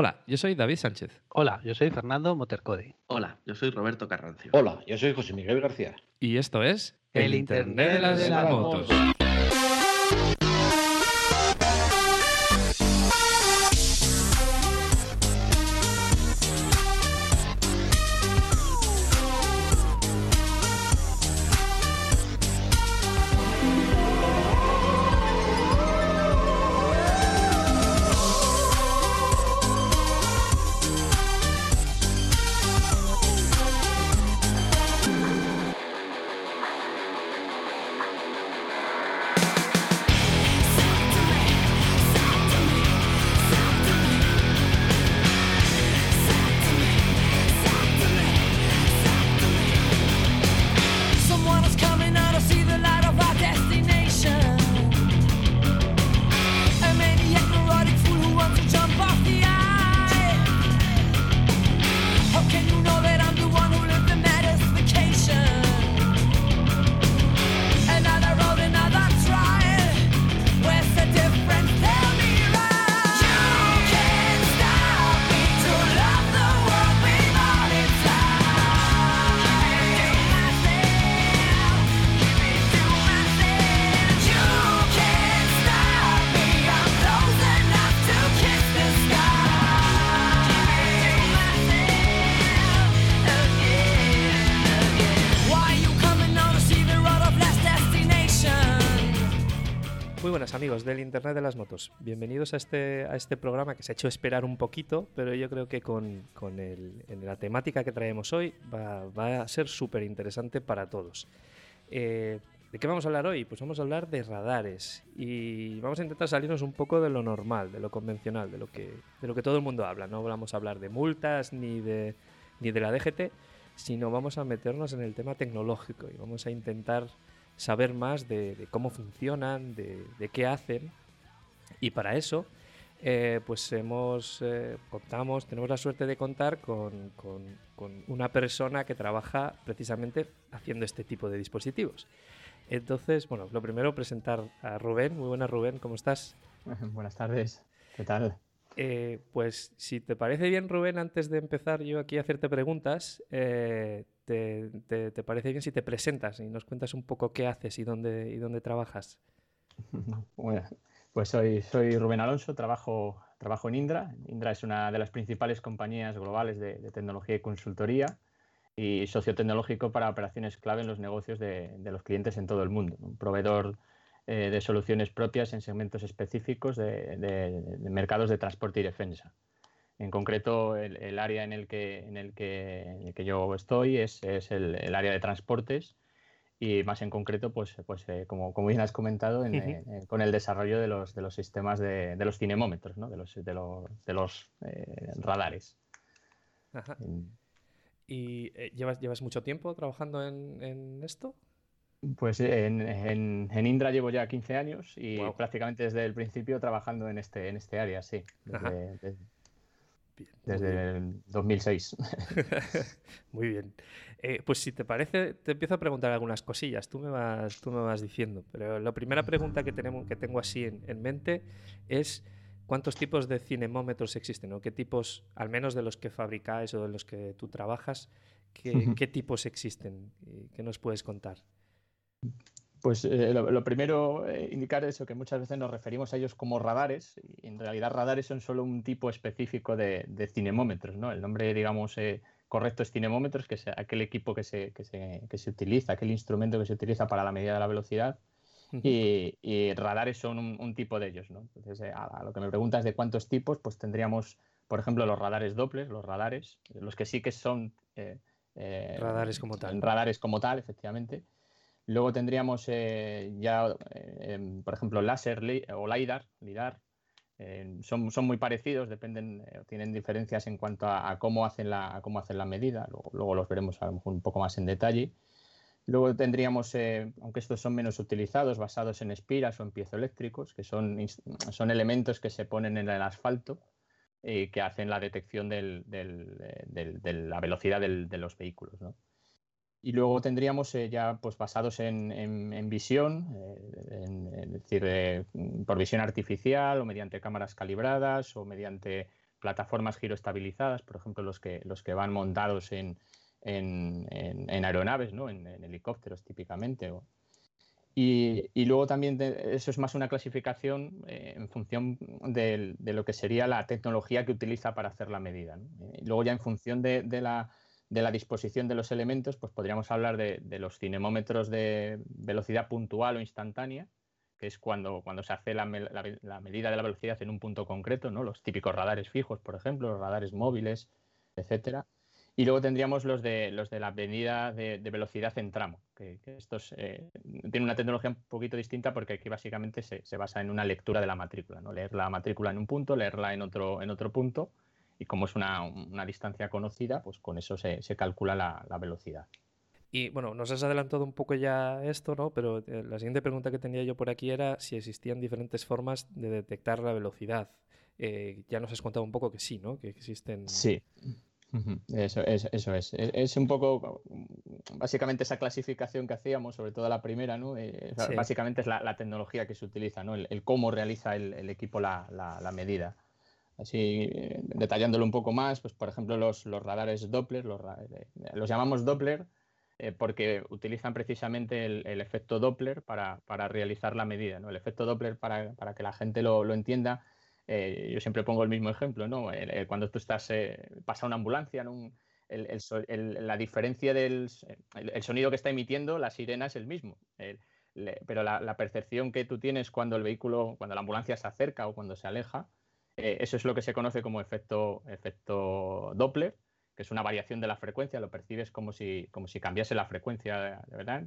Hola, yo soy David Sánchez. Hola, yo soy Fernando Motercodi. Hola, yo soy Roberto Carrancio. Hola, yo soy José Miguel García. Y esto es El Internet de las motos. Someone Las Motos. Bienvenidos a este, a este programa que se ha hecho esperar un poquito, pero yo creo que con, con el- en la temática que traemos hoy va, va a ser súper interesante para todos. Eh, ¿De qué vamos a hablar hoy? Pues vamos a hablar de radares y vamos a intentar salirnos un poco de lo normal, de lo convencional, de lo que, de lo que todo el mundo habla. No vamos a hablar de multas ni de, ni de la DGT, sino vamos a meternos en el tema tecnológico y vamos a intentar saber más de, de cómo funcionan, de, de qué hacen. Y para eso, eh, pues hemos, eh, contamos, tenemos la suerte de contar con, con- con una persona que trabaja precisamente haciendo este tipo de dispositivos. Entonces, bueno, lo primero presentar a Rubén. Muy buenas, Rubén, ¿cómo estás? Buenas tardes, ¿qué tal? Eh, pues si te parece bien, Rubén, antes de empezar yo aquí a hacerte preguntas, eh, te, te- te parece bien si te presentas y nos cuentas un poco qué haces y dónde, y dónde trabajas? Bueno, pues soy, Rubén Alonso, trabajo, trabajo en Indra. Indra es una de las principales compañías globales de, de tecnología y consultoría y socio tecnológico para operaciones clave en los negocios de, de los clientes en todo el mundo. Un proveedor eh, de soluciones propias en segmentos específicos de, mercados de transporte y defensa. En concreto, el, área en el que, en el que, yo estoy es, es el área de transportes y más en concreto, pues, pues eh, como, como bien has comentado, en, eh, con el desarrollo de los, de los sistemas de, de los cinemómetros, ¿no? de los, de los, de los eh, radares. Ajá. ¿Y eh, llevas, llevas mucho tiempo trabajando en, en esto? Pues en, en- en Indra llevo ya 15 años y prácticamente desde el principio trabajando en este, en este área, sí, desde- Bien, desde el 2006. Muy bien. Eh, pues si te parece, te empiezo a preguntar algunas cosillas. Tú me vas, tú me vas diciendo. Pero la primera pregunta que, tenemos, que tengo así en, en mente es cuántos tipos de cinemómetros existen o qué tipos, al menos de los que fabricáis o de los que tú trabajas, qué, qué tipos existen y qué nos puedes contar. Pues eh, lo, lo primero, eh, indicar eso, que muchas veces nos referimos a ellos como radares, y en realidad radares son solo un tipo específico de, de cinemómetros, ¿no? El nombre, digamos, eh, correcto es cinemómetros, que es aquel equipo que se, que, se, que se utiliza, aquel instrumento que se utiliza para la medida de la velocidad, y, y radares son un, un tipo de ellos, ¿no? Entonces, eh, a, a lo que me preguntas de cuántos tipos, pues tendríamos, por ejemplo, los radares Doppler, los radares, los que sí que son... Radares como tal. Radares como tal, efectivamente. Luego tendríamos eh, ya, eh, em, por ejemplo, láser o LIDAR, LIDAR. eh, son, muy parecidos, dependen, tienen diferencias en cuanto a, cómo, hacen la, cómo hacen medida. Luego, los veremos a lo mejor un poco más en detalle. Luego tendríamos, aunque estos son menos utilizados, basados en espiras o en piezoeléctricos, que son, son elementos que se ponen en el asfalto y que hacen la detección de la velocidad de los vehículos. ¿no? Y luego tendríamos eh, ya pues basados en, en- en visión, eh, en- es decir, eh, por visión artificial o mediante cámaras calibradas o mediante plataformas giroestabilizadas, por ejemplo, los que, los que van montados en, aeronaves, ¿no? en, helicópteros típicamente. o- y, y luego también de- eso es más una clasificación eh, en función del- de, lo que sería la tecnología que utiliza para hacer la medida. ¿no? Luego ya en función de, de la, de la disposición de los elementos, pues podríamos hablar de, los cinemómetros de velocidad puntual o instantánea, que es cuando, cuando se hace la, la medida de la velocidad en un punto concreto, ¿no? los típicos radares fijos, por ejemplo, los radares móviles, etcétera. Y luego tendríamos los de, los de la medida de, velocidad en tramo, que, que estos eh, tienen una tecnología un poquito distinta porque aquí básicamente se, se basa en una lectura de la matrícula, ¿no? leer la matrícula en un punto, leerla en otro, en otro punto, y como es una, una distancia conocida, pues con eso se, se calcula la, la velocidad. Y bueno, nos has adelantado un poco ya esto, ¿no? Pero eh, la siguiente pregunta que tenía yo por aquí era si existían diferentes formas de detectar la velocidad. Eh, ya nos has contado un poco que sí, ¿no? Que existen. Sí. Eso, es, eso es. Es, es un poco, básicamente esa clasificación que hacíamos, sobre todo la primera, ¿no? Eh, Sí. Básicamente es la, la tecnología que se utiliza, ¿no? El, el cómo realiza el, el equipo la, la- la medida. Así, eh, detallándolo un poco más, pues por ejemplo los, los radares Doppler, los, ra- eh, los llamamos Doppler eh, porque utilizan precisamente el, el efecto Doppler para, para realizar la medida, ¿no? El efecto Doppler, para, para que la gente lo, lo entienda, eh, yo siempre pongo el mismo ejemplo, ¿no? Cuando tú estás, eh, pasa una ambulancia, ¿no? Un- la diferencia del el, sonido que está emitiendo la sirena es el mismo. Pero la, la percepción que tú tienes cuando el vehículo, cuando la ambulancia se acerca o cuando se aleja, eh, eso es lo que se conoce como efecto, efecto Doppler, que es una variación de la frecuencia, lo percibes como si, como si cambiase la frecuencia, verdad.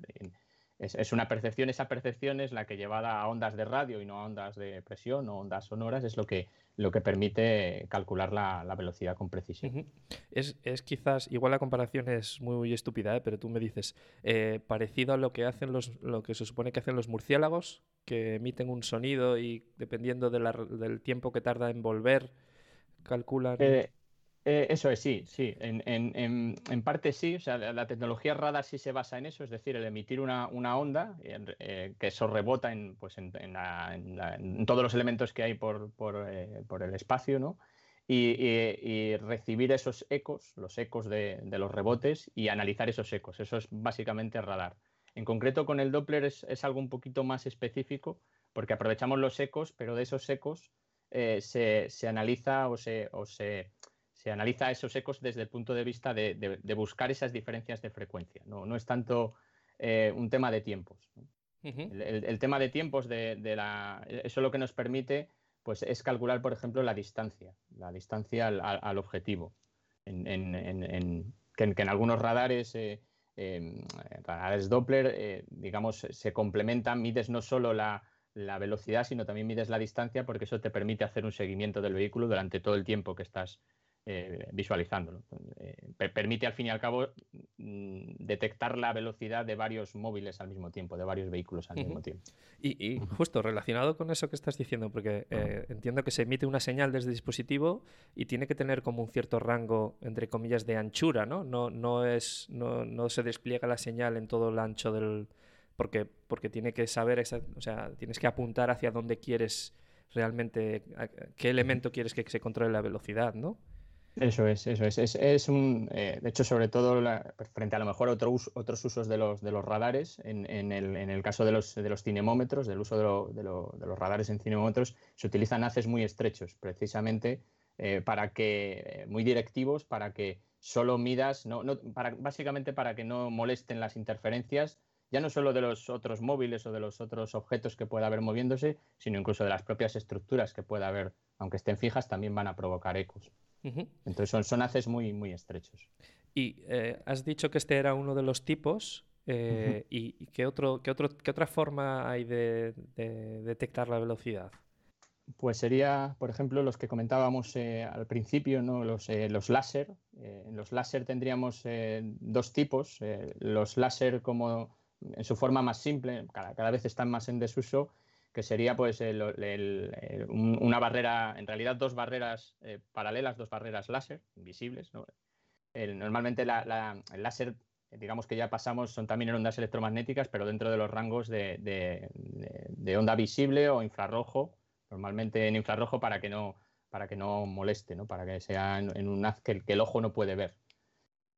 Es, es una percepción, esa percepción es la que llevada a ondas de radio y no a ondas de presión o ondas sonoras, es lo que, lo que permite calcular la, la velocidad con precisión. Es, es quizás, igual la comparación es muy estúpida, ¿eh? pero tú me dices, eh, parecido a lo que hacen los, lo que se supone que hacen los murciélagos, que emiten un sonido y dependiendo de la- del tiempo que tarda en volver, calculan. Eh, eh, eso es, sí, sí. En, en- en- en parte sí. O sea, la, tecnología radar sí se basa en eso, es decir, el emitir una, una onda, en- eh, que eso rebota en, pues la- la- en todos los elementos que hay por, por, eh, por el espacio, ¿no? Y, y- y recibir esos ecos, los ecos de, de los rebotes y analizar esos ecos. Eso es básicamente radar. En concreto con el Doppler es, es algo un poquito más específico porque aprovechamos los ecos, pero de esos ecos eh, se, se analiza o se, o se, se analiza esos ecos desde el punto de vista de, de- de buscar esas diferencias de frecuencia. No, no es tanto eh, un tema de tiempos. El, el- el tema de tiempos de, de la, eso lo que nos permite pues, es calcular, por ejemplo, la distancia, la distancia al, al- al objetivo. En, en- en- en- que, en, que en algunos radares, eh, eh, radares Doppler, eh, digamos, se complementan, mides no solo la, la velocidad, sino también mides la distancia, porque eso te permite hacer un seguimiento del vehículo durante todo el tiempo que estás eh, visualizándolo. Eh, per- permite, al fin y al cabo, mm, detectar la velocidad de varios móviles al mismo tiempo, de varios vehículos al mismo tiempo. Y, y justo relacionado con eso que estás diciendo, porque eh, entiendo que se emite una señal desde el dispositivo y tiene que tener como un cierto rango, entre comillas, de anchura, ¿no? No, no, es, no, no se despliega la señal en todo el ancho del... Porque, porque tiene que saber, esa- o sea, tienes que apuntar hacia dónde quieres realmente, a- qué elemento quieres que se controle la velocidad, ¿no? Eso es, eso es. Es, un, eh, de hecho, sobre todo la- frente a lo mejor a otro otros usos de los, de los radares, en, en el, en el caso de los, de los cinemómetros, del uso de, lo- de de los radares en cinemómetros, se utilizan haces muy estrechos, precisamente eh, para que, eh, muy directivos, para que solo midas, no, no- para, básicamente para que no molesten las interferencias, ya no solo de los otros móviles o de los otros objetos que pueda haber moviéndose, sino incluso de las propias estructuras que pueda haber, aunque estén fijas, también van a provocar ecos. Entonces son, son haces muy, muy estrechos. Y eh, has dicho que este era uno de los tipos. eh, ¿Y, y qué, otro, qué, otro, qué otra forma hay de, de detectar la velocidad? Pues sería, por ejemplo, los que comentábamos eh, al principio, ¿no? los, los láser. En los láser tendríamos dos tipos. los láser como en su forma más simple, cada, cada vez están más en desuso, que sería pues una barrera, en realidad dos barreras eh, paralelas, dos barreras láser, invisibles. ¿no? Normalmente el láser, digamos que ya pasamos, son también ondas electromagnéticas, pero dentro de los rangos de, onda visible o infrarrojo, normalmente en infrarrojo para que no para que no moleste, ¿no? para que sea en, un haz que, el- ojo no puede ver.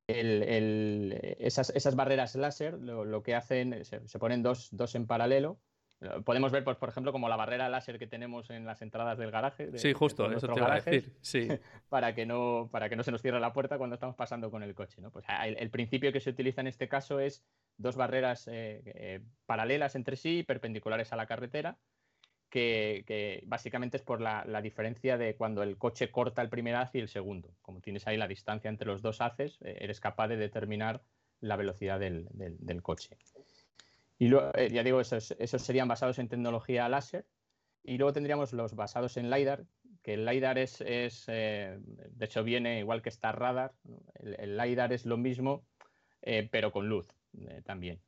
Esas, esas barreras láser lo, lo que hacen, se, se ponen dos, dos en paralelo. Eh, Podemos ver, pues, por ejemplo, como la barrera láser que tenemos en las entradas del garaje. de- Sí, justo, eso te iba a decir. Sí. para que no para que no se nos cierre la puerta cuando estamos pasando con el coche. ¿no? Pues a- el, el principio que se utiliza en este caso es dos barreras eh, eh, paralelas entre sí, perpendiculares a la carretera, que, que básicamente es por la, la diferencia de cuando el coche corta el primer haz y el segundo. Como tienes ahí la distancia entre los dos haces, eh, eres capaz de determinar la velocidad del, del- del coche. Y luego, eh, ya digo, esos, esos serían basados en tecnología láser. Y luego tendríamos los basados en LiDAR, que el LiDAR es, es, eh, de hecho viene igual que Star Radar, el, el LiDAR es lo mismo, eh, pero con luz también.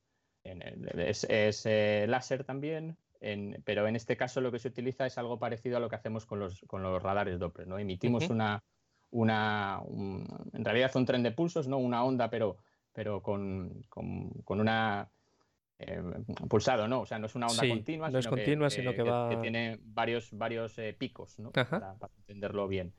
En es es, láser también, en- pero en este caso lo que se utiliza es algo parecido a lo que hacemos con los, con los radares Doppler. ¿no? Emitimos una, una un- en realidad un tren de pulsos, ¿no? una onda, pero, pero con, con- con una eh, pulsado, ¿no? O sea, no es una onda Sí, continua, no es sino que- sino que va- tiene varios, varios eh, picos, ¿no? Para, para entenderlo bien.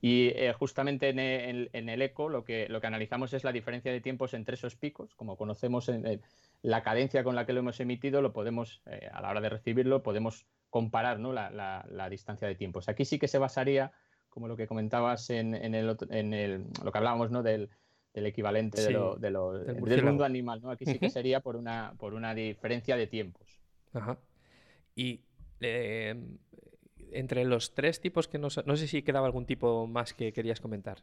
Y eh, justamente en el, en el eco lo que, lo que analizamos es la diferencia de tiempos entre esos picos. Como conocemos en- en la cadencia con la que lo hemos emitido, lo podemos, eh, a la hora de recibirlo, podemos comparar ¿no? la, la- la distancia de tiempos. Aquí sí que se basaría, como lo que comentabas en, en el, el- lo que hablábamos ¿no? del, del equivalente de lo- de lo- del mundo animal. ¿no? Aquí sí que sería por una, por una diferencia de tiempos. Ajá. Y eh, entre los tres tipos que nos... No sé si quedaba algún tipo más que querías comentar.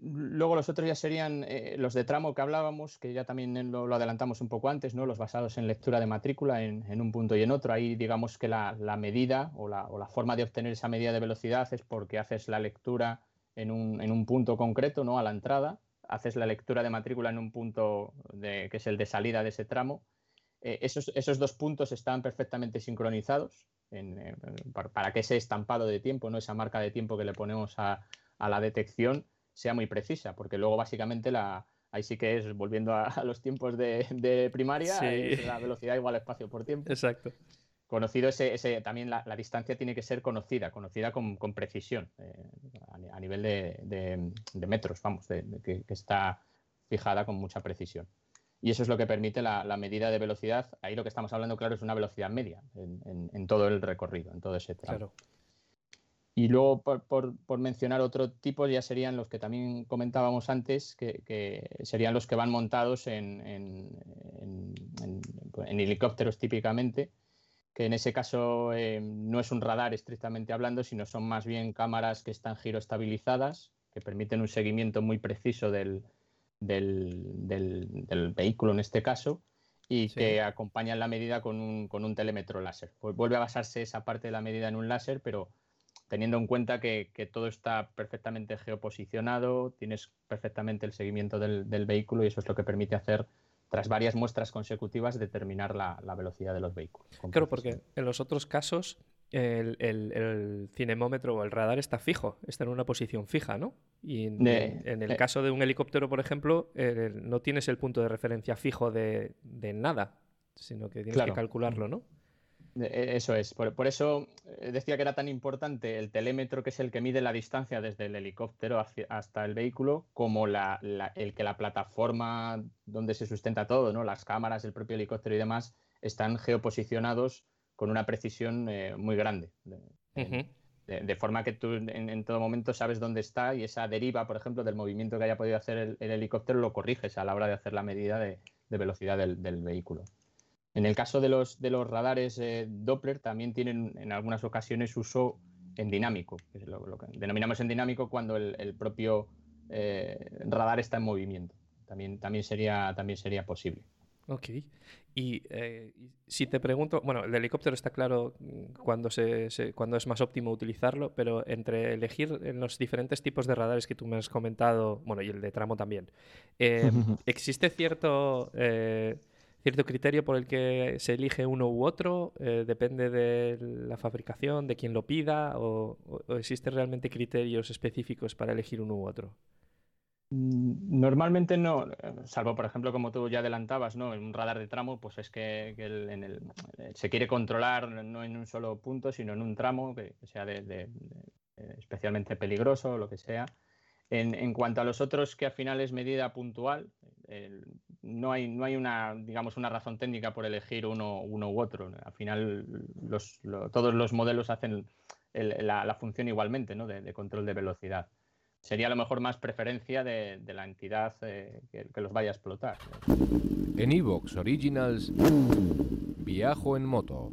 Luego los otros ya serían eh, los de tramo que hablábamos, que ya también lo, lo adelantamos un poco antes, ¿no? Los basados en lectura de matrícula en, en un punto y en otro. Ahí digamos que la, la medida o la, o la forma de obtener esa medida de velocidad es porque haces la lectura en un, en un punto concreto, ¿no? A la entrada, haces la lectura de matrícula en un punto de- que es el de salida de ese tramo. Eh, esos, esos dos puntos están perfectamente sincronizados en, eh, para, para que ese estampado de tiempo, ¿no? esa marca de tiempo que le ponemos a, a la detección, sea muy precisa, porque luego básicamente la, ahí sí que es, volviendo a, a los tiempos de, de primaria, Sí. es la velocidad igual espacio por tiempo. Exacto. Conocido ese, ese también la, la distancia tiene que ser conocida, conocida con, con precisión, eh, a, ni- a nivel de, de- de metros, vamos, de- que, que está fijada con mucha precisión. Y eso es lo que permite la, la medida de velocidad. Ahí lo que estamos hablando, claro, es una velocidad media en, en- en todo el recorrido, en todo ese tramo. Claro. Y luego, por, por- por mencionar otro tipo, ya serían los que también comentábamos antes, que, que serían los que van montados en- en helicópteros típicamente, que en ese caso eh, no es un radar estrictamente hablando, sino son más bien cámaras que están giroestabilizadas, que permiten un seguimiento muy preciso del, del- del- del vehículo en este caso, y Sí. que acompañan la medida con un, con un telémetro láser. Pues vuelve a basarse esa parte de la medida en un láser, pero teniendo en cuenta que, que todo está perfectamente geoposicionado, tienes perfectamente el seguimiento del, del vehículo y eso es lo que permite hacer, tras varias muestras consecutivas, determinar la, la velocidad de los vehículos. Claro, porque en los otros casos el, el- el cinemómetro o el radar está fijo, está en una posición fija, ¿no? Y en, De- en- en el eh. caso de un helicóptero, por ejemplo, el- no tienes el punto de referencia fijo de, de nada, sino que tienes Claro. que calcularlo, ¿no? Eh, Eso es, por, por eso eh, decía que era tan importante el telémetro, que es el que mide la distancia desde el helicóptero hacia- hasta el vehículo, como la- la- el que la plataforma donde se sustenta todo, ¿no? las cámaras, el propio helicóptero y demás, están geoposicionados con una precisión eh, muy grande. De, forma que tú en, en todo momento sabes dónde está y esa deriva, por ejemplo, del movimiento que haya podido hacer el, el helicóptero, lo corriges a la hora de hacer la medida de, de velocidad del, del vehículo. En el caso de los, de los radares eh, Doppler, también tienen en algunas ocasiones uso en dinámico, que es lo, lo que denominamos en dinámico cuando el, el propio eh, radar está en movimiento. También, también, sería, también sería posible. Ok. Y eh, si te pregunto, bueno, el helicóptero está claro mm, cuando, se, se- cuando es más óptimo utilizarlo, pero entre elegir en los diferentes tipos de radares que tú me has comentado, bueno, y el de tramo también, eh, ¿existe cierto, eh, cierto criterio por el que se elige uno u otro? Eh, ¿Depende de la fabricación, de quién lo pida? ¿O, o- existen realmente criterios específicos para elegir uno u otro? Mm, Normalmente no, salvo por ejemplo como tú ya adelantabas, ¿no? En un radar de tramo, pues es que, eh, se quiere controlar no en un solo punto, sino en un tramo que, sea de eh, especialmente peligroso o lo que sea. En, cuanto a los otros, que al final es medida puntual, no hay, no hay una, digamos, una razón técnica por elegir uno, uno u otro. Al final, los- lo- todos los modelos hacen el- la, función igualmente, ¿no? de, control de velocidad. Sería a lo mejor más preferencia de, de la entidad eh, que, que los vaya a explotar. En Evox Originals, Viajo en moto.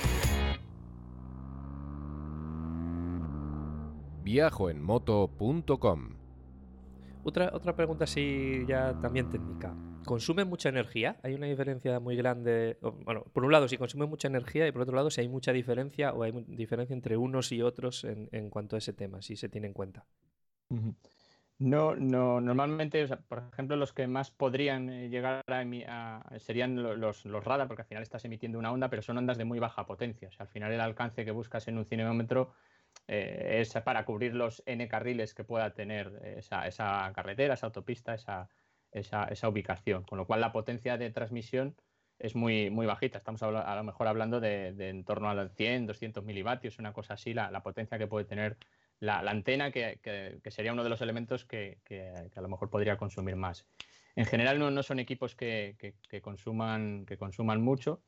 Viajoenmoto.com Otra, otra pregunta así ya también técnica. ¿Consume mucha energía? ¿Hay una diferencia muy grande? Bueno, por un lado, si consume mucha energía y por otro lado, si hay mucha diferencia o hay diferencia entre unos y otros en, en cuanto a ese tema, si se tiene en cuenta. No, no, normalmente, o sea, por ejemplo, los que más podrían eh, llegar a, serían lo- los, los radar, porque al final estás emitiendo una onda, pero son ondas de muy baja potencia. O sea, al final el alcance que buscas en un cinemómetro eh, es para cubrir los N carriles que pueda tener esa, esa carretera, esa autopista, esa, esa, esa ubicación. Con lo cual la potencia de transmisión es muy, muy bajita. Estamos a lo mejor hablando de, en torno a los 100, 200 milivatios, una cosa así, la, la potencia que puede tener la, la antena, que, que- sería uno de los elementos que, que- a lo mejor podría consumir más. En general no, no son equipos que consuman, que consuman mucho.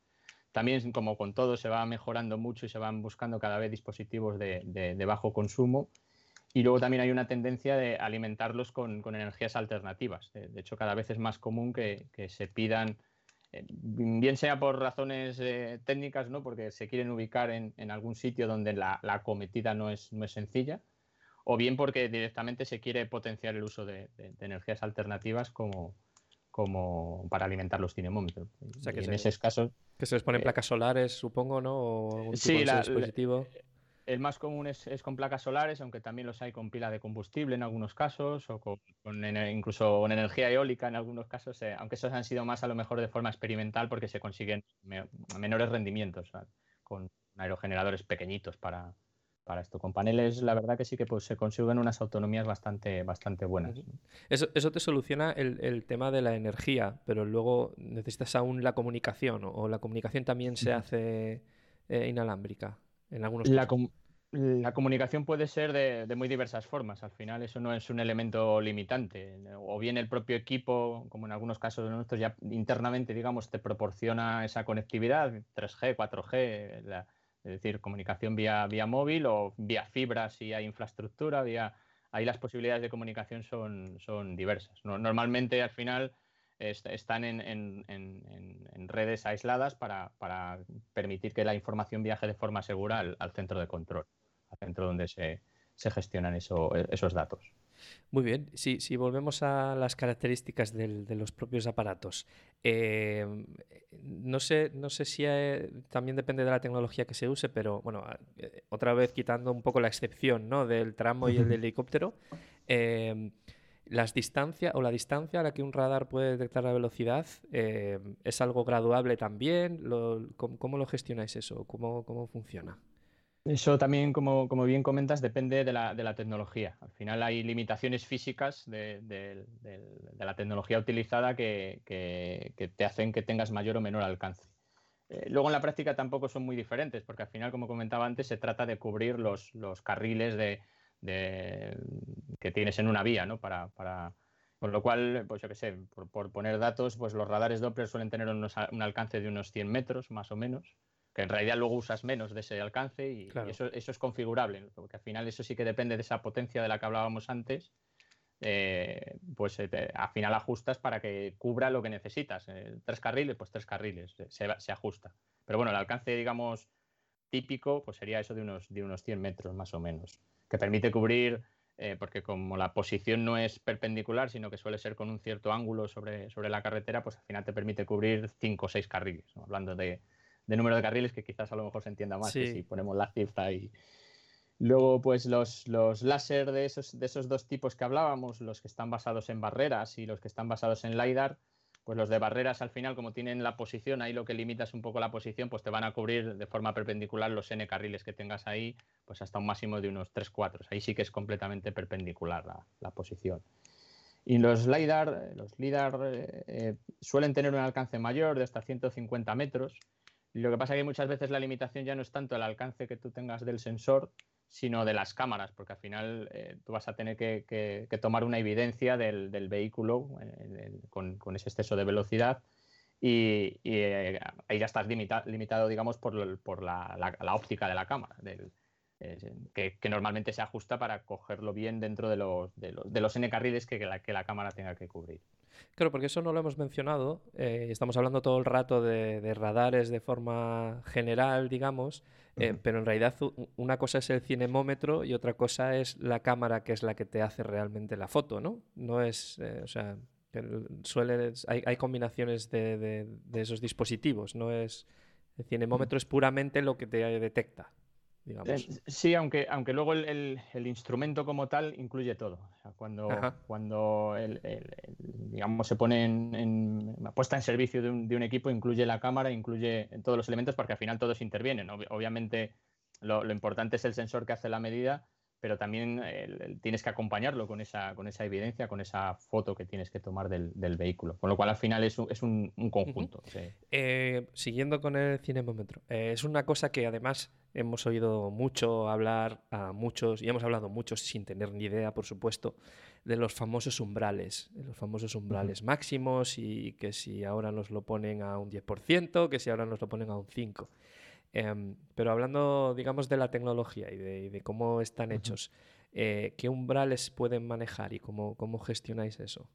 También, como con todo, se va mejorando mucho y se van buscando cada vez dispositivos de, bajo consumo. Y luego también hay una tendencia de alimentarlos con, energías alternativas. De, de hecho, cada vez es más común que, se pidan, eh, bien sea por razones eh, técnicas, ¿no? porque se quieren ubicar en, algún sitio donde la, la acometida no es, no es sencilla, o bien porque directamente se quiere potenciar el uso de energías alternativas como, como para alimentar los cinemómetros. O sea, que en se- esos casos, Que se les ponen Eh, placas solares, supongo, ¿no? O algún tipo Sí, de la- la- dispositivo. El más común es, es con placas solares, aunque también los hay con pila de combustible en algunos casos, o con, incluso con energía eólica en algunos casos, eh, aunque esos han sido más a lo mejor de forma experimental porque se consiguen me- menores rendimientos, con aerogeneradores pequeñitos para, para esto. Con paneles, la verdad que sí que pues, se consiguen unas autonomías bastante, bastante buenas. Eso, eso te soluciona el, el tema de la energía, pero luego necesitas aún la comunicación, o, la comunicación también se hace eh, inalámbrica en algunos La, casos. com- la comunicación puede ser de, de muy diversas formas. Al final eso no es un elemento limitante. O bien el propio equipo, como en algunos casos de nuestros, ya internamente, digamos, te proporciona esa conectividad, 3G, 4G, la- es decir, comunicación vía, vía móvil o vía fibra si hay infraestructura, vía... Ahí las posibilidades de comunicación son, son diversas. No- Normalmente, al final, est- están en, en- en- en- redes aisladas para, para permitir que la información viaje de forma segura al, centro de control, al centro donde se, se gestionan eso- esos datos. Muy bien, si, si volvemos a las características del- de los propios aparatos, eh, no sé, no sé si eh, también depende de la tecnología que se use, pero bueno, eh, otra vez quitando un poco la excepción ¿no? del tramo y el del helicóptero, eh, las distancias o la distancia a la que un radar puede detectar la velocidad eh, es algo graduable también. Lo- ¿cómo, cómo lo gestionáis eso? ¿Cómo, cómo funciona? Eso también, como, bien comentas, depende de la, de la tecnología. Al final hay limitaciones físicas de, la tecnología utilizada que, te hacen que tengas mayor o menor alcance. Eh, luego en la práctica tampoco son muy diferentes, porque al final, como comentaba antes, se trata de cubrir los, carriles de, que tienes en una vía, ¿no? Para, para- con lo cual, pues yo qué sé, por, poner datos, pues los radares Doppler suelen tener unos un alcance de unos 100 metros, más o menos que en realidad luego usas menos de ese alcance y, eso, eso es configurable, ¿no? porque al final eso sí que depende de esa potencia de la que hablábamos antes, eh, pues eh, te- al final ajustas para que cubra lo que necesitas. Eh, tres carriles, pues tres carriles, se, se ajusta. Pero bueno, el alcance, digamos, típico, pues sería eso de unos, de unos 100 metros más o menos, que permite cubrir, eh, porque como la posición no es perpendicular, sino que suele ser con un cierto ángulo sobre, sobre la carretera, pues al final te permite cubrir cinco o seis carriles, ¿no? hablando de, de número de carriles, que quizás a lo mejor se entienda más que si ponemos la cifra y... Luego, pues los, los láser de esos, de esos dos tipos que hablábamos, los que están basados en barreras y los que están basados en LiDAR, pues los de barreras al final, como tienen la posición, ahí lo que limita es un poco la posición, pues te van a cubrir de forma perpendicular los N carriles que tengas ahí, pues hasta un máximo de unos 3 4 Ahí sí que es completamente perpendicular la, la posición. Y los LiDAR, los LiDAR eh, eh, suelen tener un alcance mayor de hasta 150 metros. Lo que pasa es que muchas veces la limitación ya no es tanto el alcance que tú tengas del sensor, sino de las cámaras, porque al final eh, tú vas a tener que, tomar una evidencia del, vehículo eh, con, ese exceso de velocidad y, eh, ahí ya estás limita- limitado, digamos, por, la, óptica de la cámara, que, normalmente se ajusta para cogerlo bien dentro de los, de los, de los N carriles que la cámara tenga que cubrir. Claro, porque eso no lo hemos mencionado. eh, estamos hablando todo el rato de, de radares de forma general, digamos, eh, pero en realidad una cosa es el cinemómetro y otra cosa es la cámara que es la que te hace realmente la foto, ¿no? No es, eh, o sea, suele, hay, hay combinaciones de, de- de esos dispositivos, no es, el cinemómetro es puramente lo que te detecta, digamos. Eh, Sí, aunque, aunque luego el, el- el instrumento como tal incluye todo. O sea, cuando Ajá. cuando el, digamos, se pone en, en- puesta en servicio de un, de un equipo, incluye la cámara, incluye todos los elementos, porque al final todos intervienen. Ob- obviamente, lo, lo importante es el sensor que hace la medida, pero también el- tienes que acompañarlo con esa, con esa evidencia, con esa foto que tienes que tomar del, del vehículo. Con lo cual, al final es un, es un- un conjunto. sí. Eh, siguiendo con el cinemómetro, eh, es una cosa que además hemos oído mucho hablar a muchos, y hemos hablado muchos sin tener ni idea, por supuesto, de los famosos umbrales, de los famosos umbrales máximos y que si ahora nos lo ponen a un 10%, que si ahora nos lo ponen a un 5%. Em, pero hablando, digamos, de la tecnología y de, y de cómo están hechos, eh, ¿qué umbrales pueden manejar y cómo, cómo gestionáis eso?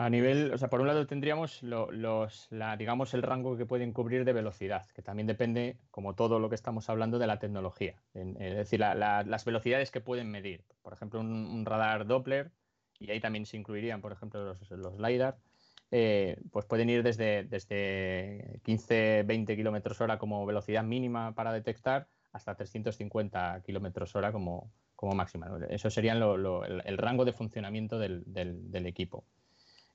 A nivel, o sea, por un lado tendríamos lo- los, la, digamos, el rango que pueden cubrir de velocidad, que también depende, como todo lo que estamos hablando, de la tecnología. Es decir, la- la- las velocidades que pueden medir. Por ejemplo, un, radar Doppler, y ahí también se incluirían, por ejemplo, los, los LiDAR, eh, pues pueden ir desde, desde 15, 20 kilómetros hora como velocidad mínima para detectar hasta 350 kilómetros hora como, como máxima. Eso sería lo- el, rango de funcionamiento del- del equipo.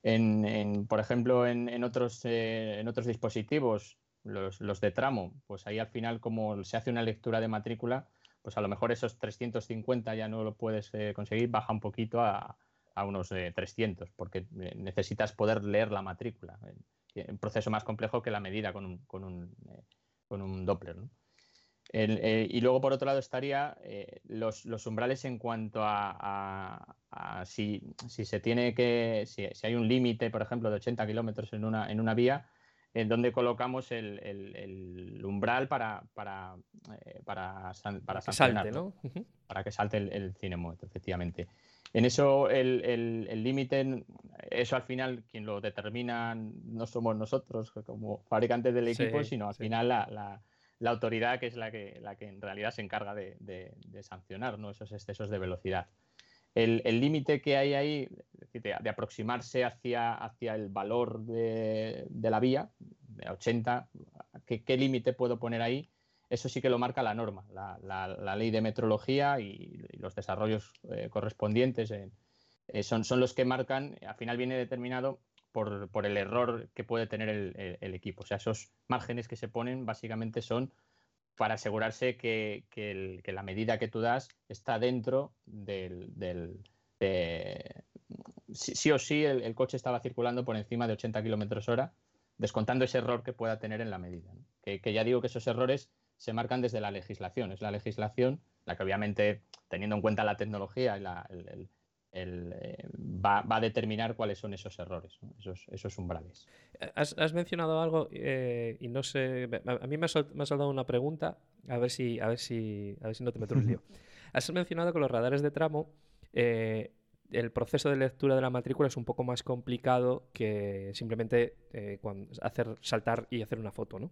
En, por ejemplo, en, en otros, eh, en otros dispositivos, los, los de tramo, pues ahí al final, como se hace una lectura de matrícula, pues a lo mejor esos 350 ya no lo puedes eh, conseguir, baja un poquito a, a unos eh, 300, porque eh, necesitas poder leer la matrícula. Un proceso más complejo que la medida con un, con un, con un Doppler. ¿no? El, eh, y luego, por otro lado, estaría eh, los, los umbrales en cuanto a, a- a si, si se tiene que, si, si hay un límite, por ejemplo, de 80 kilómetros en una, en una vía, en donde colocamos el, el- el umbral para, para, eh, para, san- para que salte, ¿no? para que salte el, el cinemómetro, efectivamente. En eso, el el- el límite, eso al final, quien lo determina no somos nosotros como fabricantes del Sí, equipo, sino al sí. final la, la- la autoridad que es la que, la que en realidad se encarga de, de- sancionar esos excesos de velocidad. El límite que hay ahí, de, aproximarse hacia, hacia el valor de, la vía, de 80, ¿qué, límite puedo poner ahí? Eso sí que lo marca la norma, la, la- ley de metrología y, los desarrollos eh, correspondientes en- eh, son, son los que marcan, al final viene determinado por, el error que puede tener el, equipo. O sea, esos márgenes que se ponen básicamente son para asegurarse que, la medida que tú das está dentro del... del- de- sí, o sí el, coche estaba circulando por encima de 80 kilómetros hora, descontando ese error que pueda tener en la medida. Que, ya digo que esos errores se marcan desde la legislación. Es la legislación la que obviamente, teniendo en cuenta la tecnología, y la- el- eh, va, va a determinar cuáles son esos errores, ¿no? esos, esos umbrales. Has, has mencionado algo eh, y no sé. A, mí me ha, sol- me saltado una pregunta, a ver si, a ver si, a ver si no te meto un lío. Has mencionado que los radares de tramo, eh, el proceso de lectura de la matrícula es un poco más complicado que simplemente eh, cuan- hacer saltar y hacer una foto, ¿no?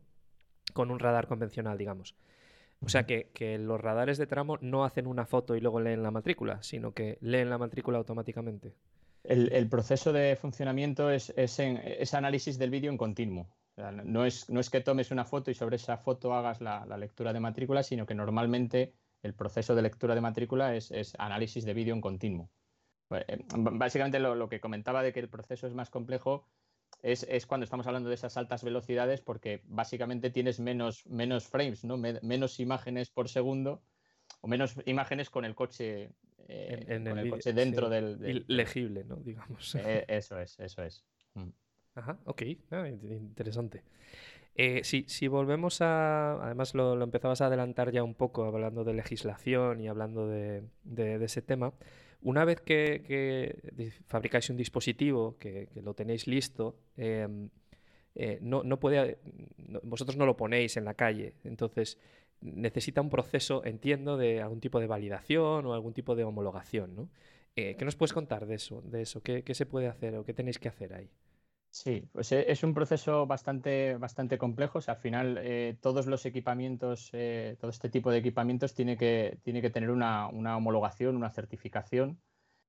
Con un radar convencional, digamos. O sea que, los radares de tramo no hacen una foto y luego leen la matrícula, sino que leen la matrícula automáticamente. El, proceso de funcionamiento es, es análisis del vídeo en continuo. No, es, no es que tomes una foto y sobre esa foto hagas la, lectura de matrícula, sino que normalmente el proceso de lectura de matrícula es, análisis de vídeo en continuo. Pues, eh, básicamente lo que comentaba de que el proceso es más complejo es, es cuando estamos hablando de esas altas velocidades porque básicamente tienes menos, menos frames, ¿no? Me- menos imágenes por segundo o menos imágenes con el coche, eh, En- en con el el vídeo, coche dentro sí. del, legible, ¿no? Digamos. Eh, eso es, eso es. Ajá, ok, ah, in- interesante. Eh, si, si volvemos a, además lo, lo empezabas a adelantar ya un poco hablando de legislación y hablando de, de- de ese tema, una vez que, fabricáis un dispositivo, que, lo tenéis listo, em, eh, no, no puede, vosotros no lo ponéis en la calle, entonces necesita un proceso, entiendo, de algún tipo de validación o algún tipo de homologación, ¿no? Eh, ¿qué nos puedes contar de eso? De eso? ¿Qué, qué se puede hacer o qué tenéis que hacer ahí? Sí, pues e- es un proceso bastante, bastante complejo. O sea, al final, eh, todos los equipamientos, eh, todo este tipo de equipamientos tiene que, tiene que tener una, una homologación, una certificación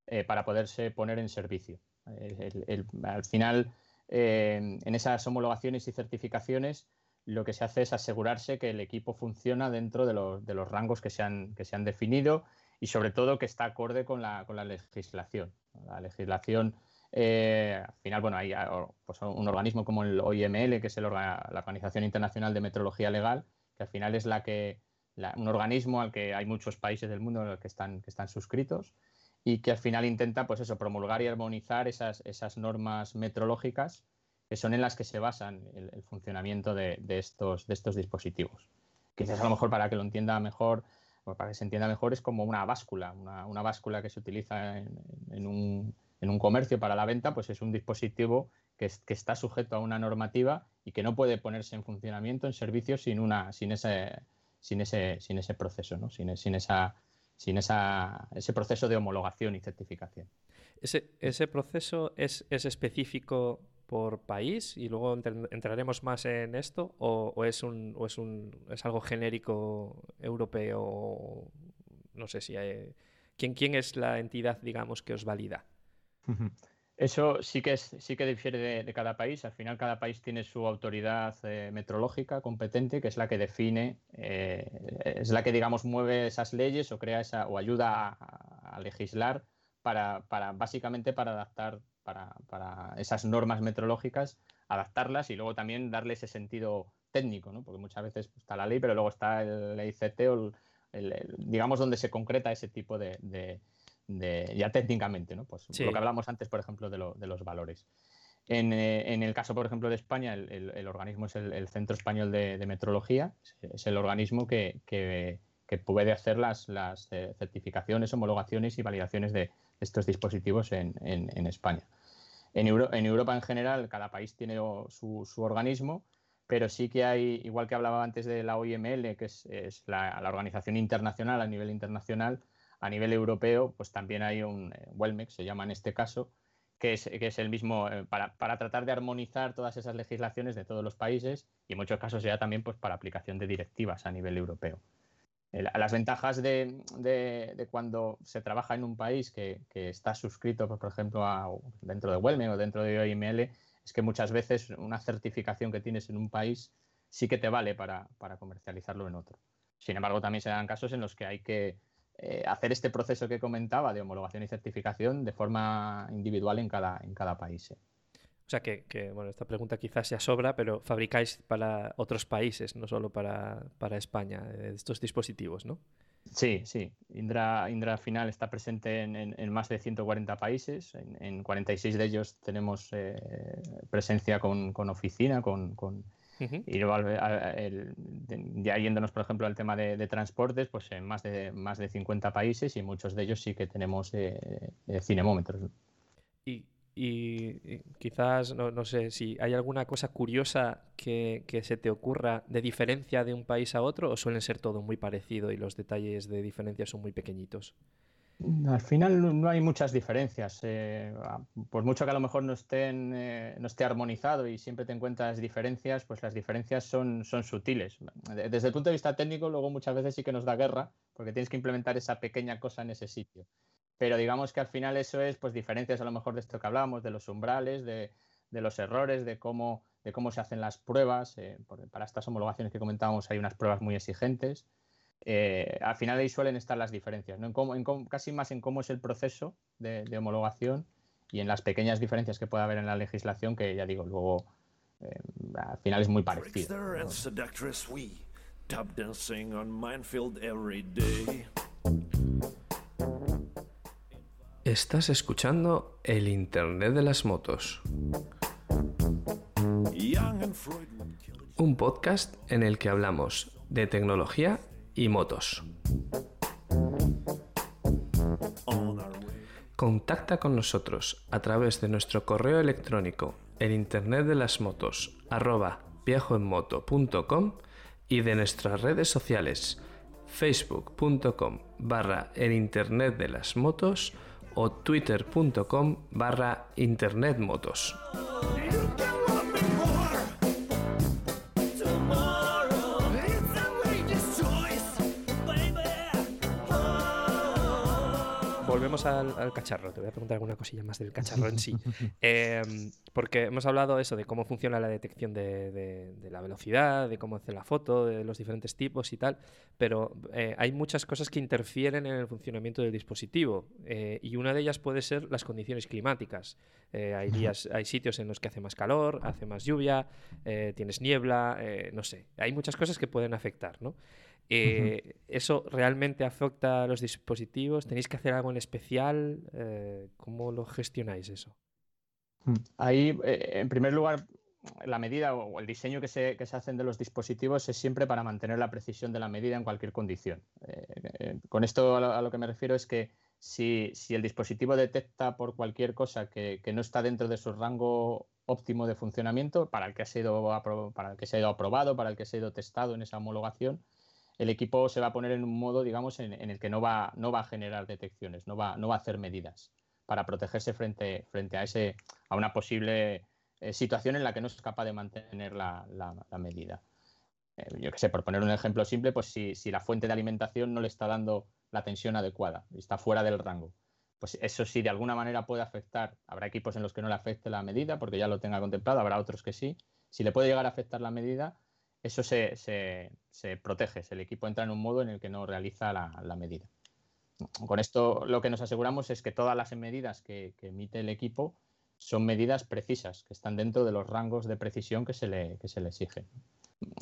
eh, para poderse poner en servicio. El- el- al final, eh, en esas homologaciones y certificaciones, lo que se hace es asegurarse que el equipo funciona dentro de los, de los rangos que se han, que se han definido y sobre todo que está acorde con la, con la legislación. La legislación eh, al final, bueno, hay ah, pues, un organismo como el OIML, que es el la Organización Internacional de Metrología Legal, que al final es la que, un organismo al que hay muchos países del mundo que están, que están suscritos y que al final intenta, pues eso, promulgar y armonizar esas, esas normas metrológicas que son en las que se basan el, el funcionamiento de, de estos, de estos dispositivos. Quizás a lo mejor para que lo entienda mejor, o para que se entienda mejor, es como una báscula, una, una báscula que se utiliza en, en un, en un comercio para la venta, pues es un dispositivo que, es- que está sujeto a una normativa y que no puede ponerse en funcionamiento en servicio sin, una, sin, ese, sin, ese, sin ese proceso, ¿no? sin, esa, sin esa, ese proceso de homologación y certificación. Ese, proceso es, es específico por país y luego entr- entraremos más en esto o, es un o es un es algo genérico europeo no sé si hay, ¿quién, quién es la entidad digamos que os valida Eso sí que, es, sí que difiere de, cada país. Al final, cada país tiene su autoridad eh, metrológica competente, que es la que define, eh, es la que, digamos, mueve esas leyes o crea esa, o ayuda a, legislar para, básicamente para adaptar para, esas normas metrológicas, adaptarlas y luego también darle ese sentido técnico, ¿no? Porque muchas veces pues, está la ley, pero luego está el ICT o digamos donde se concreta ese tipo de, de- de- ya técnicamente, ¿no? Pues Sí. lo que hablamos antes, por ejemplo, de, lo- de los valores. En, eh, en el caso, por ejemplo, de España, el, el- el organismo es el, el Centro Español de, de Metrología, es, es el organismo que, que- que puede hacer las, las eh, certificaciones, homologaciones y validaciones de estos dispositivos en, en- en España. En, Euro- en Europa en general, cada país tiene su, su organismo, pero sí que hay, igual que hablaba antes de la OIML, que es, es la, la organización internacional a nivel internacional, a nivel europeo, pues también hay un eh, WELMEC, se llama en este caso, que es, que es el mismo eh, para, para tratar de armonizar todas esas legislaciones de todos los países y en muchos casos ya también pues, para aplicación de directivas a nivel europeo. Las ventajas de, de- cuando se trabaja en un país que, que está suscrito, pues, por ejemplo, dentro de WELME o dentro de OIML, es que muchas veces una certificación que tienes en un país sí que te vale para, para comercializarlo en otro. Sin embargo, también se dan casos en los que hay que eh, hacer este proceso que comentaba de homologación y certificación de forma individual en cada, en cada país. ¿eh? o sea que, que, bueno esta pregunta quizás ya sobra pero fabricáis para otros países no solo para, para España eh, estos dispositivos no Sí, sí. Indra, Indra Final está presente en, en- en más de 140 países. En, en 46 de ellos tenemos eh, presencia con, con oficina, con, con- Y luego al- el- ya yéndonos, por ejemplo, al tema de, de transportes, pues en más de, más de 50 países y muchos de ellos sí que tenemos eh, eh, cinemómetros. Y, y- y quizás, no, no sé, si hay alguna cosa curiosa que, que se te ocurra de diferencia de un país a otro o suelen ser todo muy parecido y los detalles de diferencia son muy pequeñitos. Al final no- hay muchas diferencias. eh, a- por mucho que a lo mejor no, estén, eh, no esté armonizado y siempre te encuentras diferencias, pues las diferencias son, son sutiles. De- Desde el punto de vista técnico, luego muchas veces sí que nos da guerra, porque tienes que implementar esa pequeña cosa en ese sitio. Pero digamos que al final eso es pues diferencias a lo mejor de esto que hablábamos, de los umbrales, de, de los errores, de cómo, de cómo se hacen las pruebas. eh, para estas homologaciones que comentábamos hay unas pruebas muy exigentes. Eh, al final ahí suelen estar las diferencias, ¿no? En cómo- en cómo- casi más en cómo es el proceso de, de homologación y en las pequeñas diferencias que puede haber en la legislación, que ya digo, luego eh, al final es muy parecido. Estás escuchando el Internet de las motos, un podcast en el que hablamos de tecnología y motos. Contacta con nosotros a través de nuestro correo electrónico el internet de las motos arroba viajoenmoto.com y de nuestras redes sociales facebook.com barra el internet de las motos o twitter.com barra internetmotos. Volvemos al, al cacharro. Te voy a preguntar alguna cosilla más del cacharro en sí. Em, porque hemos hablado eso de cómo funciona la detección de, de- de la velocidad, de cómo hace la foto, de los diferentes tipos y tal. Pero eh, hay muchas cosas que interfieren en el funcionamiento del dispositivo. eh, y una de ellas puede ser las condiciones climáticas. Eh, hay días, hay sitios en los que hace más calor, hace más lluvia, eh, tienes niebla, eh, no sé. Hay muchas cosas que pueden afectar, ¿no? Eh, ¿Eso realmente afecta a los dispositivos? ¿Tenéis que hacer algo en especial? Eh, ¿Cómo lo gestionáis eso? Ahí, eh, en primer lugar, la medida o el diseño que se, que se hacen de los dispositivos es siempre para mantener la precisión de la medida en cualquier condición. Eh, eh, con esto a lo, a lo que me refiero es que si, si el dispositivo detecta por cualquier cosa que, que no está dentro de su rango óptimo de funcionamiento, para el que ha sido, para el que se ha ido aprobado, para el que se ha ido testado en esa homologación, el equipo se va a poner en un modo, digamos, en, el que no va, no va a generar detecciones, no va, no va a hacer medidas para protegerse frente, frente a, ese, a una posible eh, situación en la que no es capaz de mantener la, la- la medida. Eh, yo que sé, por poner un ejemplo simple, pues si, si la fuente de alimentación no le está dando la tensión adecuada y está fuera del rango, pues eso sí de alguna manera puede afectar. Habrá equipos en los que no le afecte la medida porque ya lo tenga contemplado, habrá otros que sí. Si le puede llegar a afectar la medida, eso se, se- se protege. El equipo entra en un modo en el que no realiza la, la medida. Con esto lo que nos aseguramos es que todas las medidas que, que emite el equipo son medidas precisas, que están dentro de los rangos de precisión que se le, que se le exigen.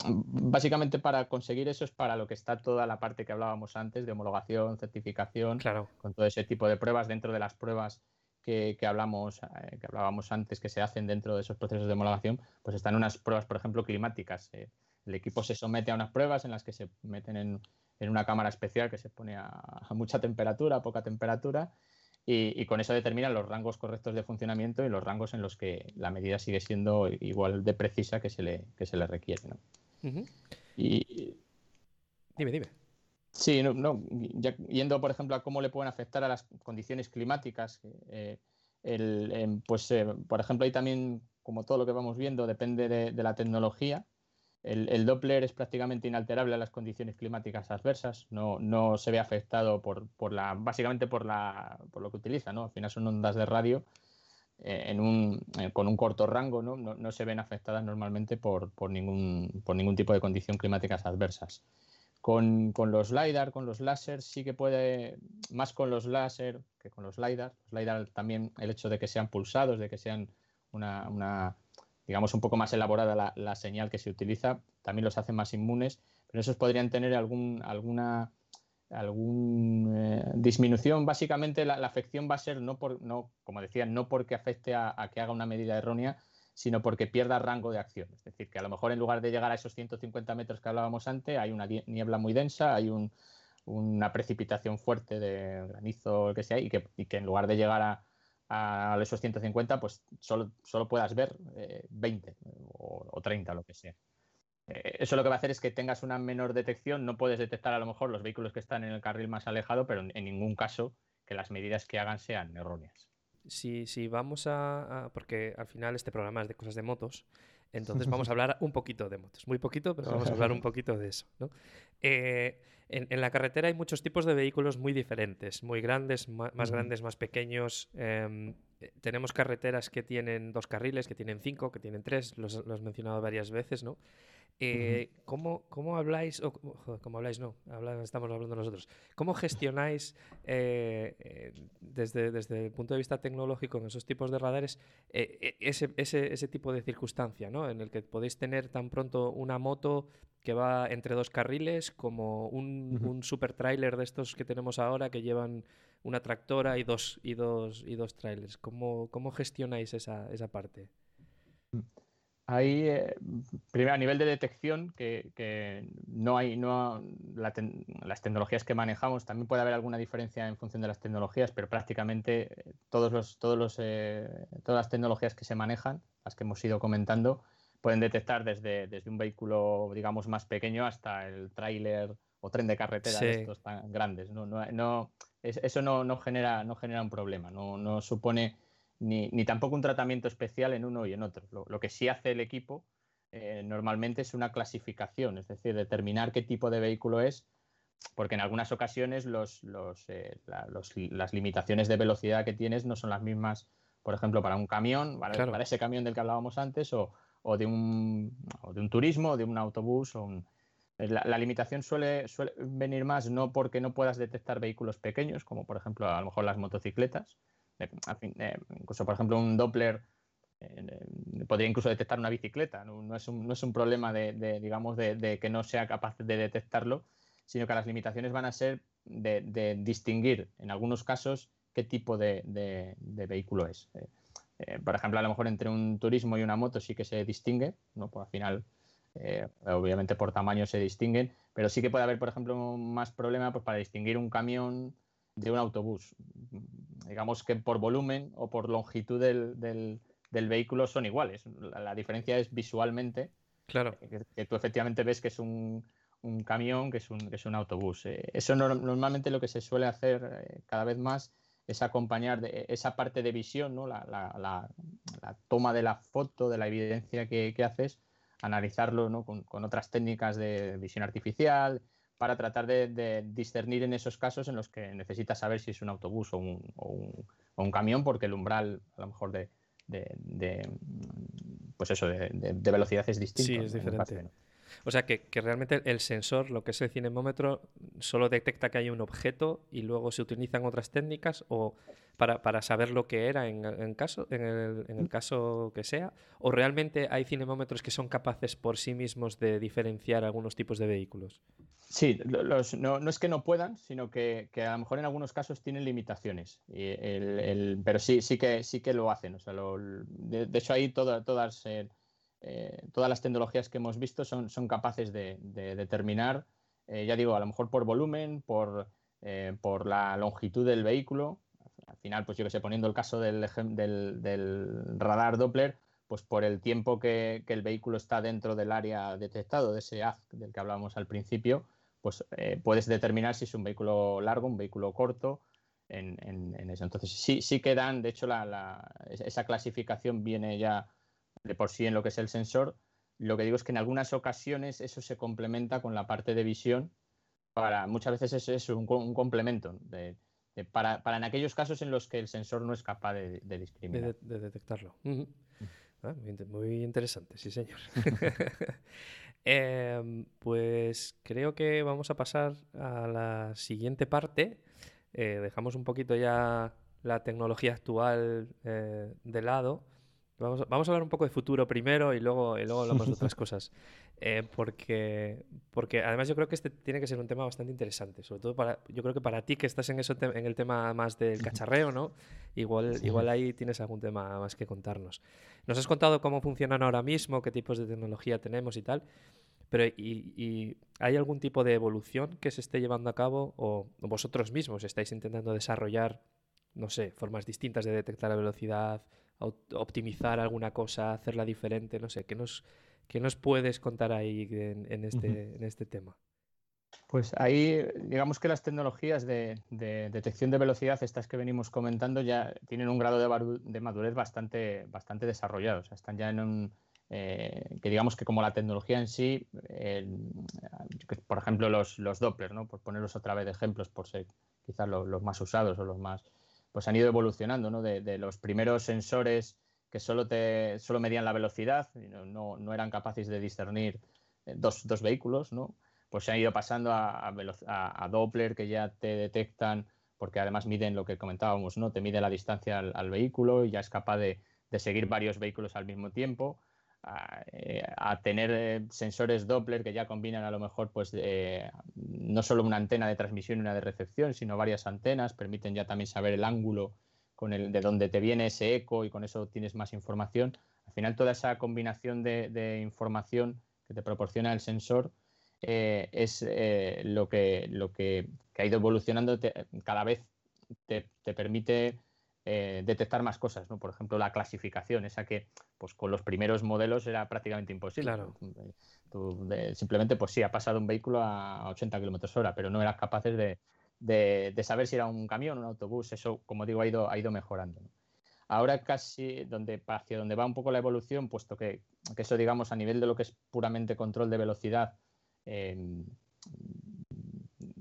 Básicamente para conseguir eso es para lo que está toda la parte que hablábamos antes de homologación, certificación, Claro. con todo ese tipo de pruebas dentro de las pruebas que, que hablamos, eh, que hablábamos antes que se hacen dentro de esos procesos de homologación, pues están unas pruebas, por ejemplo, climáticas. eh. El equipo se somete a unas pruebas en las que se meten en, en una cámara especial que se pone a, a mucha temperatura, a poca temperatura, y, y con eso determinan los rangos correctos de funcionamiento y los rangos en los que la medida sigue siendo igual de precisa que se le, que se le requiere. ¿no? Y, Dime, dime. Sí, no, no, ya yendo, por ejemplo, a cómo le pueden afectar a las condiciones climáticas, eh, el, em, pues, eh, por ejemplo, ahí también, como todo lo que vamos viendo, depende de, de la tecnología. El, el Doppler es prácticamente inalterable a las condiciones climáticas adversas, no, no se ve afectado por, por la, básicamente por, la, por lo que utiliza, ¿no? Al final son ondas de radio eh, en un, eh, con un corto rango, ¿no? No, se ven afectadas normalmente por, por, ningún, por ningún tipo de condición climáticas adversas. Con, con los LiDAR, con los láser, sí que puede, más con los láser que con los LiDAR. Los LiDAR también el hecho de que sean pulsados, de que sean una, una digamos, un poco más elaborada la, señal que se utiliza, también los hace más inmunes, pero esos podrían tener algún, alguna eh, disminución. Básicamente la, afección va a ser, no, por, no como decía, no porque afecte a, que haga una medida errónea, sino porque pierda rango de acción. Es decir, que a lo mejor en lugar de llegar a esos 150 metros que hablábamos antes, hay una niebla muy densa, hay un- una precipitación fuerte de granizo, lo que sea, y que, y que en lugar de llegar a, a esos 150, pues solo, solo puedas ver eh, 20 o, o 30, lo que sea. Eh, Eso lo que va a hacer es que tengas una menor detección, no puedes detectar a lo mejor los vehículos que están en el carril más alejado, pero en, ningún caso que las medidas que hagan sean erróneas. Si, si vamos a- Porque al final este programa es de cosas de motos. Entonces vamos a hablar un poquito de motos. Muy poquito, pero vamos a hablar un poquito de eso. ¿no? Eh, en, en la carretera hay muchos tipos de vehículos muy diferentes. Muy grandes, más grandes, más pequeños. em, eh, tenemos carreteras que tienen dos carriles, que tienen cinco, que tienen tres, los, lo has mencionado varias veces, ¿no? Eh, ¿cómo, cómo habláis, o, joder, cómo habláis, no, habla- estamos hablando nosotros, cómo gestionáis eh, eh, desde, desde el punto de vista tecnológico en esos tipos de radares eh, ese, ese, ese tipo de circunstancia, ¿no? En el que podéis tener tan pronto una moto que va entre dos carriles como un, un super tráiler de estos que tenemos ahora que llevan una tractora y dos, y dos, y dos trailers. ¿Cómo, cómo gestionáis esa, esa parte? Ahí, eh, primero a nivel de detección, que, que no hay, no, la ten- las tecnologías que manejamos, también puede haber alguna diferencia en función de las tecnologías, pero prácticamente eh, todos los, todos los, eh, todas las tecnologías que se manejan, las que hemos ido comentando, pueden detectar desde, desde un vehículo, digamos, más pequeño hasta el tráiler o tren de carretera de estos tan grandes. No, no, no- es- eso no, no genera, no genera un problema, no, no supone ni, ni tampoco un tratamiento especial en uno y en otro. Lo, lo que sí hace el equipo eh, normalmente es una clasificación, es decir, determinar qué tipo de vehículo es, porque en algunas ocasiones los, los, eh, la- los- las limitaciones de velocidad que tienes no son las mismas, por ejemplo, para un camión, para, Claro. para ese camión del que hablábamos antes, o, o de, un, o de un turismo, o de un autobús. O un- la, la limitación suele, suele venir más no porque no puedas detectar vehículos pequeños, como por ejemplo a lo mejor las motocicletas, incluso por ejemplo un Doppler eh, podría incluso detectar una bicicleta. No, es, un, no es un problema de, digamos, de, que no sea capaz de detectarlo, sino que las limitaciones van a ser de, distinguir, en algunos casos, qué tipo de vehículo es. Eh, eh, por ejemplo, a lo mejor entre un turismo y una moto sí que se distingue, ¿no? Pues al final, eh, obviamente por tamaño se distinguen, pero sí que puede haber, por ejemplo, más problema pues, para distinguir un camión de un autobús. Digamos que por volumen o por longitud del, del- del vehículo son iguales. La, la diferencia es visualmente, Claro. que, que tú efectivamente ves que es un, un camión, que es un, que es un autobús. Eh, eso no- normalmente lo que se suele hacer eh, cada vez más es acompañar de esa parte de visión, ¿no? la, la- la- la toma de la foto, de la evidencia que, que haces, analizarlo ¿no? con, con otras técnicas de visión artificial para tratar de, de discernir en esos casos en los que necesitas saber si es un autobús o un, o un- o un camión, porque el umbral a lo mejor de, de- de, pues eso, de, velocidad es distinto. Sí, es diferente. O sea que, que realmente el sensor, lo que es el cinemómetro, solo detecta que hay un objeto y luego se utilizan otras técnicas o para, para saber lo que era en, caso, en, el, en el caso que sea, o realmente hay cinemómetros que son capaces por sí mismos de diferenciar algunos tipos de vehículos. Sí, no, no es que no puedan, sino que, que a lo mejor en algunos casos tienen limitaciones. El- el- pero sí, sí que sí que lo hacen. O sea, de, de hecho, ahí toda- todas, eh, eh, todas las tecnologías que hemos visto son, capaces de, de determinar, eh, ya digo, a lo mejor por volumen, por, eh, por la longitud del vehículo. Al final, pues yo que sé, poniendo el caso del, radar Doppler, pues por el tiempo que, el vehículo está dentro del área detectado, de ese haz del que hablábamos al principio, pues puedes determinar si es un vehículo largo, un vehículo corto, en, eso. Entonces, sí, sí que dan, de hecho, esa clasificación viene ya de por sí en lo que es el sensor. Lo que digo es que en algunas ocasiones eso se complementa con la parte de visión. Para, muchas veces es, es un, un complemento de- de- para, para en aquellos casos en los que el sensor no es capaz de, discriminar. de- de detectarlo. Ujú. Ah, muy interesante, sí, señor. Em, pues creo que vamos a pasar a la siguiente parte. Eh, dejamos un poquito ya la tecnología actual eh, de lado. Vamos a, vamos a hablar un poco de futuro primero y luego, y luego hablamos de otras cosas. Eh, porque, porque además yo creo que este tiene que ser un tema bastante interesante, sobre todo para, yo creo que para ti que estás en, eso, en el tema más del cacharreo, ¿no? Igual, Sí. igual ahí tienes algún tema más que contarnos. Nos has contado cómo funcionan ahora mismo, qué tipos de tecnología tenemos y tal, pero ¿y, y hay algún tipo de evolución que se esté llevando a cabo o vosotros mismos estáis intentando desarrollar, no sé, formas distintas de detectar la velocidad, optimizar alguna cosa, hacerla diferente, no sé, ¿qué nos, qué nos puedes contar ahí en, en este, en este tema? Pues ahí, digamos que las tecnologías de, de detección de velocidad, estas que venimos comentando, ya tienen un grado de, madurez bastante, bastante desarrollado. O sea, están ya en un. eh, que digamos que como la tecnología en sí, eh, por ejemplo, los, los Doppler, ¿no? Por ponerlos otra vez de ejemplos, por ser quizás lo- los más usados o los más. Pues han ido evolucionando, ¿no? De, los primeros sensores que solo, te, solo medían la velocidad, no, no, no eran capaces de discernir eh, dos, dos vehículos, ¿no? Pues se han ido pasando a, a- a Doppler, que ya te detectan, porque además miden lo que comentábamos, ¿no? Te mide la distancia al, al vehículo y ya es capaz de, de seguir varios vehículos al mismo tiempo. A, eh, a tener eh, sensores Doppler que ya combinan a lo mejor pues no solo una antena de transmisión y una de recepción, sino varias antenas, permiten ya también saber el ángulo con el de dónde te viene ese eco y con eso tienes más información. Al final toda esa combinación de, información que te proporciona el sensor eh, es lo, que, lo que, ha ido evolucionando cada vez te, te permite eh, detectar más cosas, ¿no? Por ejemplo, la clasificación, esa que pues con los primeros modelos era prácticamente imposible. Claro. Eh, tú, de- simplemente, pues sí, ha pasado un vehículo a 80 kilómetros hora, pero no eras capaces de, de- de saber si era un camión o un autobús. Eso, como digo, ha ido, ha ido mejorando. ¿no? Ahora casi donde, hacia donde va un poco la evolución, puesto que, que eso, digamos, a nivel de lo que es puramente control de velocidad, eh,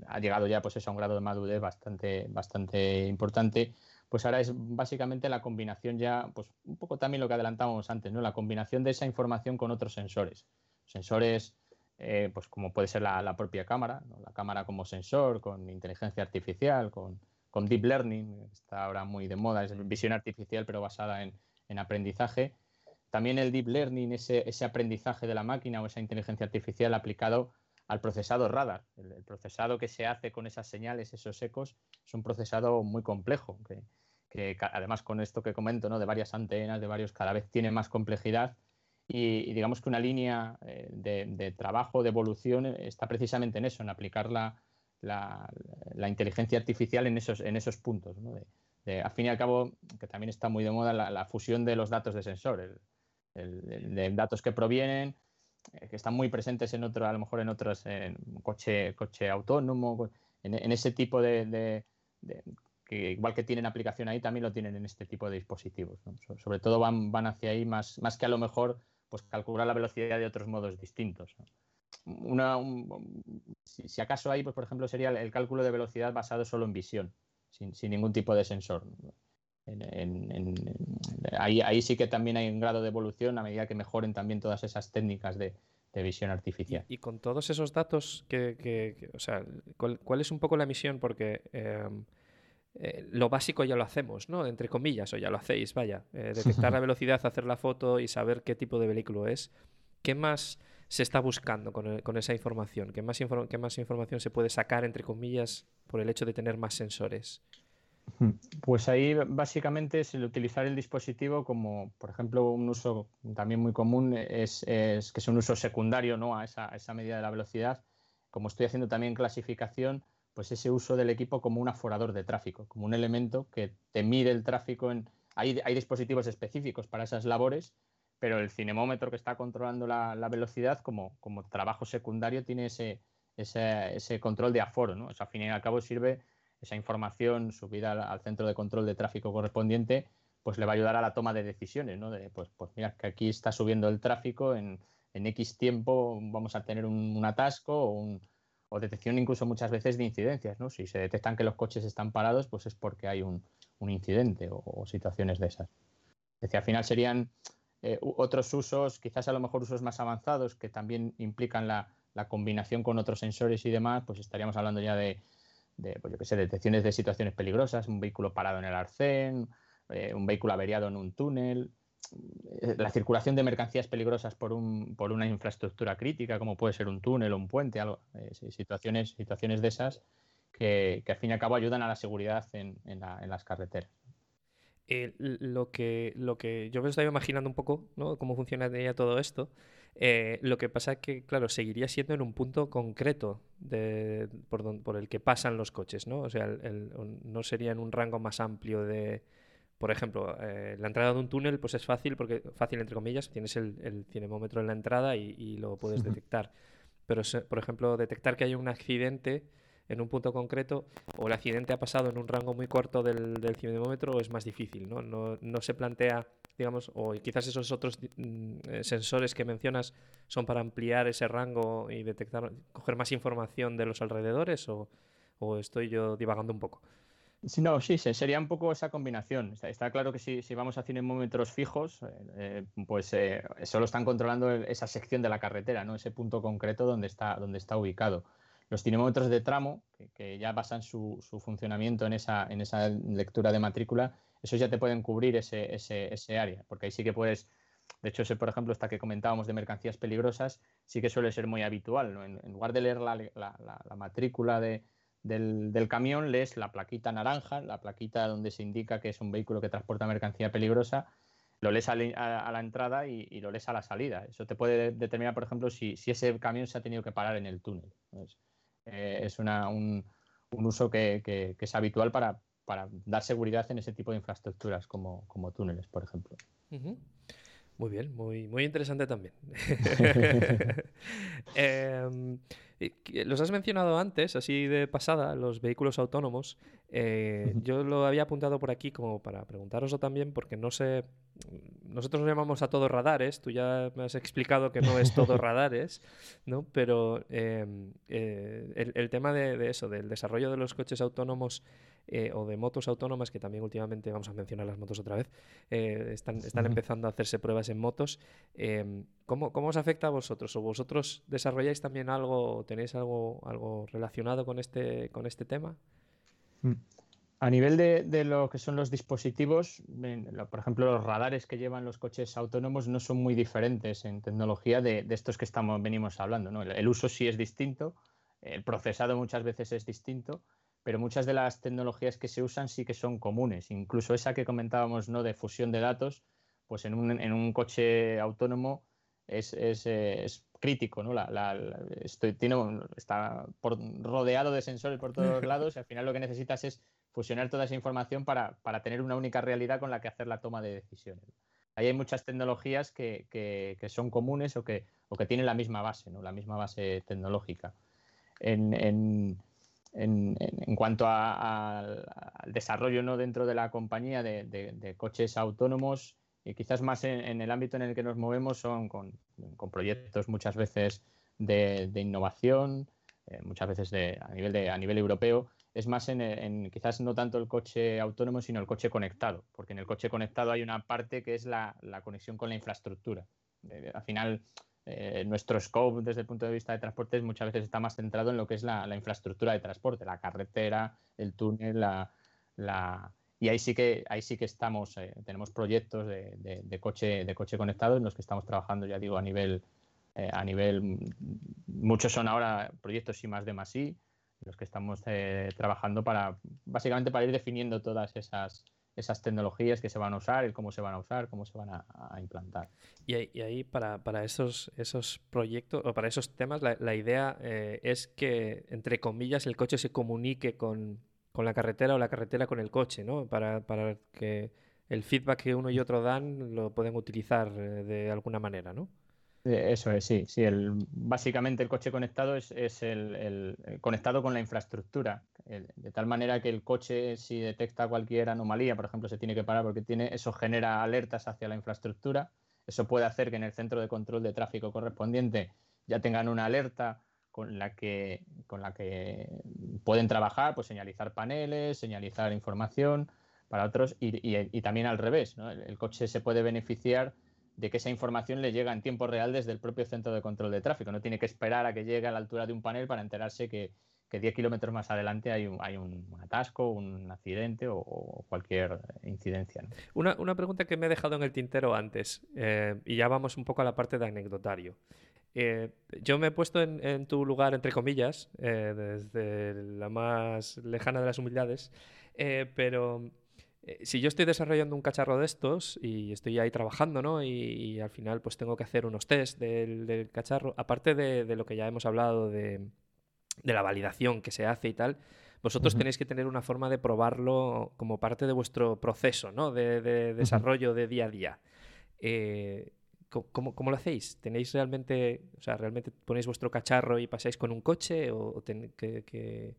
ha llegado ya pues eso, a un grado de madurez bastante, bastante importante, pues ahora es básicamente la combinación ya, pues un poco también lo que adelantábamos antes, ¿no? La combinación de esa información con otros sensores. Sensores, eh, pues como puede ser la, propia cámara, la cámara como sensor, con inteligencia artificial, con, con deep learning, está ahora muy de moda, es visión artificial pero basada en, en aprendizaje. También el deep learning, ese, ese aprendizaje de la máquina o esa inteligencia artificial aplicado al procesado radar. El, procesado que se hace con esas señales, esos ecos, es un procesado muy complejo, que además con esto que comento, ¿no? de varias antenas, de varios, cada vez tiene más complejidad y, y digamos que una línea eh, de, de trabajo, de evolución, eh, está precisamente en eso, en aplicar la, la- la inteligencia artificial en esos, en esos puntos. ¿no? De, de, al fin y al cabo, que también está muy de moda la, la fusión de los datos de sensor, el- el- el- de datos que provienen, eh, que están muy presentes en otro, a lo mejor en otros, en coche, coche autónomo, en, en ese tipo de- de- que igual que tienen aplicación ahí, también lo tienen en este tipo de dispositivos. ¿no? So- sobre todo van, van hacia ahí más, más que a lo mejor pues calcular la velocidad de otros modos distintos. ¿no? Una, un- si, si acaso ahí, pues por ejemplo, sería el, el cálculo de velocidad basado solo en visión, sin, sin ningún tipo de sensor. ¿no? En- en- en- ahí, ahí sí que también hay un grado de evolución a medida que mejoren también todas esas técnicas de, de visión artificial. Y con todos esos datos, que, que- que- o sea, ¿cuál, cuál es un poco la misión? Porque em, eh, lo básico ya lo hacemos, ¿no? Entre comillas, o ya lo hacéis, vaya. eh, detectar la velocidad, hacer la foto y saber qué tipo de vehículo es. ¿Qué más se está buscando con, el- con esa información? ¿Qué más, infor- qué más información se puede sacar, entre comillas, por el hecho de tener más sensores? Pues ahí básicamente es el utilizar el dispositivo como, por ejemplo, un uso también muy común es, es que es un uso secundario ¿no? a, esa, a esa medida de la velocidad. Como estoy haciendo también clasificación, pues ese uso del equipo como un aforador de tráfico, como un elemento que te mide el tráfico. Hay, hay dispositivos específicos para esas labores, pero el cinemómetro que está controlando la, velocidad como, como trabajo secundario tiene ese, ese, control de aforo. ¿no? Eso, al fin y al cabo sirve esa información subida al, centro de control de tráfico correspondiente, pues le va a ayudar a la toma de decisiones, ¿no? De, pues, pues mira, que aquí está subiendo el tráfico, en, en X tiempo vamos a tener un atasco o, un, o detección incluso muchas veces de incidencias, ¿no? Si se detectan que los coches están parados, pues es porque hay un, un incidente o, situaciones de esas. Es decir, al final serían eh, otros usos, quizás a lo mejor usos más avanzados que también implican la, la combinación con otros sensores y demás, pues estaríamos hablando ya de de, pues yo que sé, detecciones de situaciones peligrosas, un vehículo parado en el arcén, eh, un vehículo averiado en un túnel, la circulación de mercancías peligrosas por, un, por una infraestructura crítica, como puede ser un túnel o un puente, algo, eh, situaciones, situaciones de esas que, que, al fin y al cabo ayudan a la seguridad en, en, la, en las carreteras. Eh, lo, que, lo que yo me estaba imaginando un poco, ¿no? Cómo funcionaría todo esto. Eh, lo que pasa es que, claro, seguiría siendo en un punto concreto de, por, don, por, el que pasan los coches, ¿no? O sea, no sería en un rango más amplio de, por ejemplo, eh, la entrada de un túnel, pues es fácil, porque fácil entre comillas, tienes el, el cinemómetro en la entrada y, y lo puedes detectar. Pero, por ejemplo, detectar que hay un accidente en un punto concreto o el accidente ha pasado en un rango muy corto del, del cinemómetro es más difícil, ¿no? No, no se plantea digamos, o quizás esos otros mm, sensores que mencionas son para ampliar ese rango y detectar, coger más información de los alrededores o, o estoy yo divagando un poco? No, sí, se- sería un poco esa combinación. Está, claro que si, si vamos a cinemómetros fijos, eh, eh, pues eh, solo están controlando esa sección de la carretera, ¿no? Ese punto concreto donde está, donde está ubicado. Los cinemómetros de tramo, que, ya basan su, su funcionamiento en esa, en esa lectura de matrícula, esos ya te pueden cubrir ese, ese, ese área, porque ahí sí que puedes, de hecho, ese, por ejemplo, esta que comentábamos de mercancías peligrosas, sí que suele ser muy habitual. En, lugar de leer la- la matrícula de, del, del camión, lees la plaquita naranja, la plaquita donde se indica que es un vehículo que transporta mercancía peligrosa, lo lees a, a- la entrada y, y lo lees a la salida. Eso te puede determinar, por ejemplo, si, si ese camión se ha tenido que parar en el túnel. eh, es una- un, un uso que, que- es habitual para, para dar seguridad en ese tipo de infraestructuras como, como túneles, por ejemplo. Muy bien, muy, muy interesante también. Em, los has mencionado antes, así de pasada, los vehículos autónomos. Eh, yo lo había apuntado por aquí como para preguntaroslo también, porque no sé. Nosotros nos llamamos a todos radares, tú ya me has explicado que no es todo radares, ¿no? Pero em, eh, el, el tema de, de eso, del desarrollo de los coches autónomos eh, o de motos autónomas, que también últimamente vamos a mencionar las motos otra vez, eh, están, están empezando a hacerse pruebas en motos. em, ¿cómo, cómo os afecta a vosotros? ¿O vosotros desarrolláis también algo, o tenéis algo, algo relacionado con este, con este tema? A nivel de, de lo que son los dispositivos, por ejemplo, los radares que llevan los coches autónomos no son muy diferentes en tecnología de, de estos que estamos, venimos hablando. ¿no? El, el uso sí es distinto, el procesado muchas veces es distinto, pero muchas de las tecnologías que se usan sí que son comunes. Incluso esa que comentábamos ¿no? de fusión de datos, pues en un, en un coche autónomo es, es, eh, es crítico, ¿no? La, la- la- estoy- tiene un- está por- rodeado de sensores por todos lados y al final lo que necesitas es fusionar toda esa información para, para tener una única realidad con la que hacer la toma de decisiones. Ahí hay muchas tecnologías que, que- que son comunes o que, o que tienen la misma base, ¿no? la misma base tecnológica. En, en- en- en- cuanto al desarrollo ¿no? dentro de la compañía de, de- de coches autónomos, y quizás más en, el ámbito en el que nos movemos son con, con proyectos muchas veces de, innovación, eh, muchas veces de, a, nivel de, a nivel europeo, es más en, en quizás no tanto el coche autónomo, sino el coche conectado, porque en el coche conectado hay una parte que es la, la conexión con la infraestructura. Eh, al final, eh, nuestro scope desde el punto de vista de transportes muchas veces está más centrado en lo que es la, infraestructura de transporte, la carretera, el túnel, la, y ahí sí que ahí sí que estamos, eh, tenemos proyectos de, coche de coche conectado en los que estamos trabajando, ya digo, a nivel eh, a nivel mm, muchos son ahora proyectos I más de más los que estamos trabajando para básicamente para ir definiendo todas esas esas tecnologías que se van a usar, el cómo se van a usar, cómo se van a, a implantar. Y ahí, y ahí para, para esos, esos proyectos o para esos temas, la, la idea eh, es que, entre comillas, el coche se comunique con, con la carretera o la carretera con el coche, ¿no? Para, para que el feedback que uno y otro dan lo pueden utilizar eh, de alguna manera, ¿no? Eh, Eso es, sí. sí el, básicamente el coche conectado es, es el, el- el conectado con la infraestructura. De tal manera que el coche, si detecta cualquier anomalía, por ejemplo, se tiene que parar porque tiene, eso genera alertas hacia la infraestructura. Eso puede hacer que en el centro de control de tráfico correspondiente ya tengan una alerta con la que, con la que pueden trabajar, pues señalizar paneles, señalizar información para otros y, y- y también al revés. ¿no? El, el coche se puede beneficiar de que esa información le llega en tiempo real desde el propio centro de control de tráfico. No tiene que esperar a que llegue a la altura de un panel para enterarse que, que 10 kilómetros más adelante hay un, hay un atasco, un accidente o, cualquier incidencia. Una, una pregunta que me he dejado en el tintero antes, eh, y ya vamos un poco a la parte de anecdotario. Eh, yo me he puesto en, tu lugar, entre comillas, eh, desde la más lejana de las humildades, pero si yo estoy desarrollando un cacharro de estos y estoy ahí trabajando, ¿no? Y, al final pues tengo que hacer unos test del, cacharro, aparte de lo que ya hemos hablado de, de la validación que se hace y tal, vosotros tenéis que tener una forma de probarlo como parte de vuestro proceso, ¿no? De, de desarrollo de día a día. Eh, ¿cómo, cómo lo hacéis? ¿Tenéis realmente, o sea, realmente ponéis vuestro cacharro y pasáis con un coche? ¿O ten- qué, qué-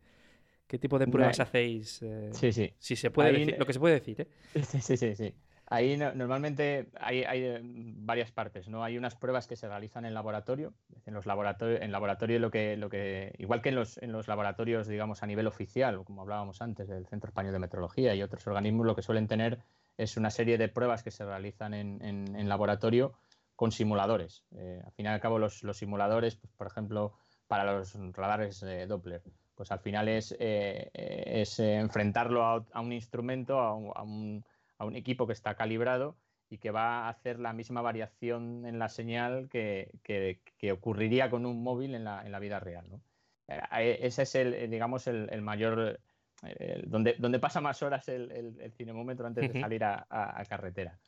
qué tipo de pruebas hacéis? eh, Sí, sí. Si se puede Ahí decir, lo que se puede decir, ¿eh? Sí, sí, sí, sí. Ahí no- normalmente hay, eh, varias partes, ¿no? Hay unas pruebas que se realizan en laboratorio. En los laboratorios, en laboratorio lo que, lo que, igual que en los, en los laboratorios, digamos, a nivel oficial, como hablábamos antes del Centro Español de Metrología y otros organismos, lo que suelen tener es una serie de pruebas que se realizan en, laboratorio con simuladores. Eh, al fin y al cabo, los, simuladores, pues, por ejemplo, para los radares eh, Doppler, pues al final es, es eh, enfrentarlo a, a un instrumento, a un, a un- a un equipo que está calibrado y que va a hacer la misma variación en la señal que, que- que ocurriría con un móvil en la, en la vida real. ¿no? Eh, Ese es el, eh, digamos, el, el mayor, eh, el- donde, donde pasa más horas el, el- cinemómetro antes de salir a, a- a carretera.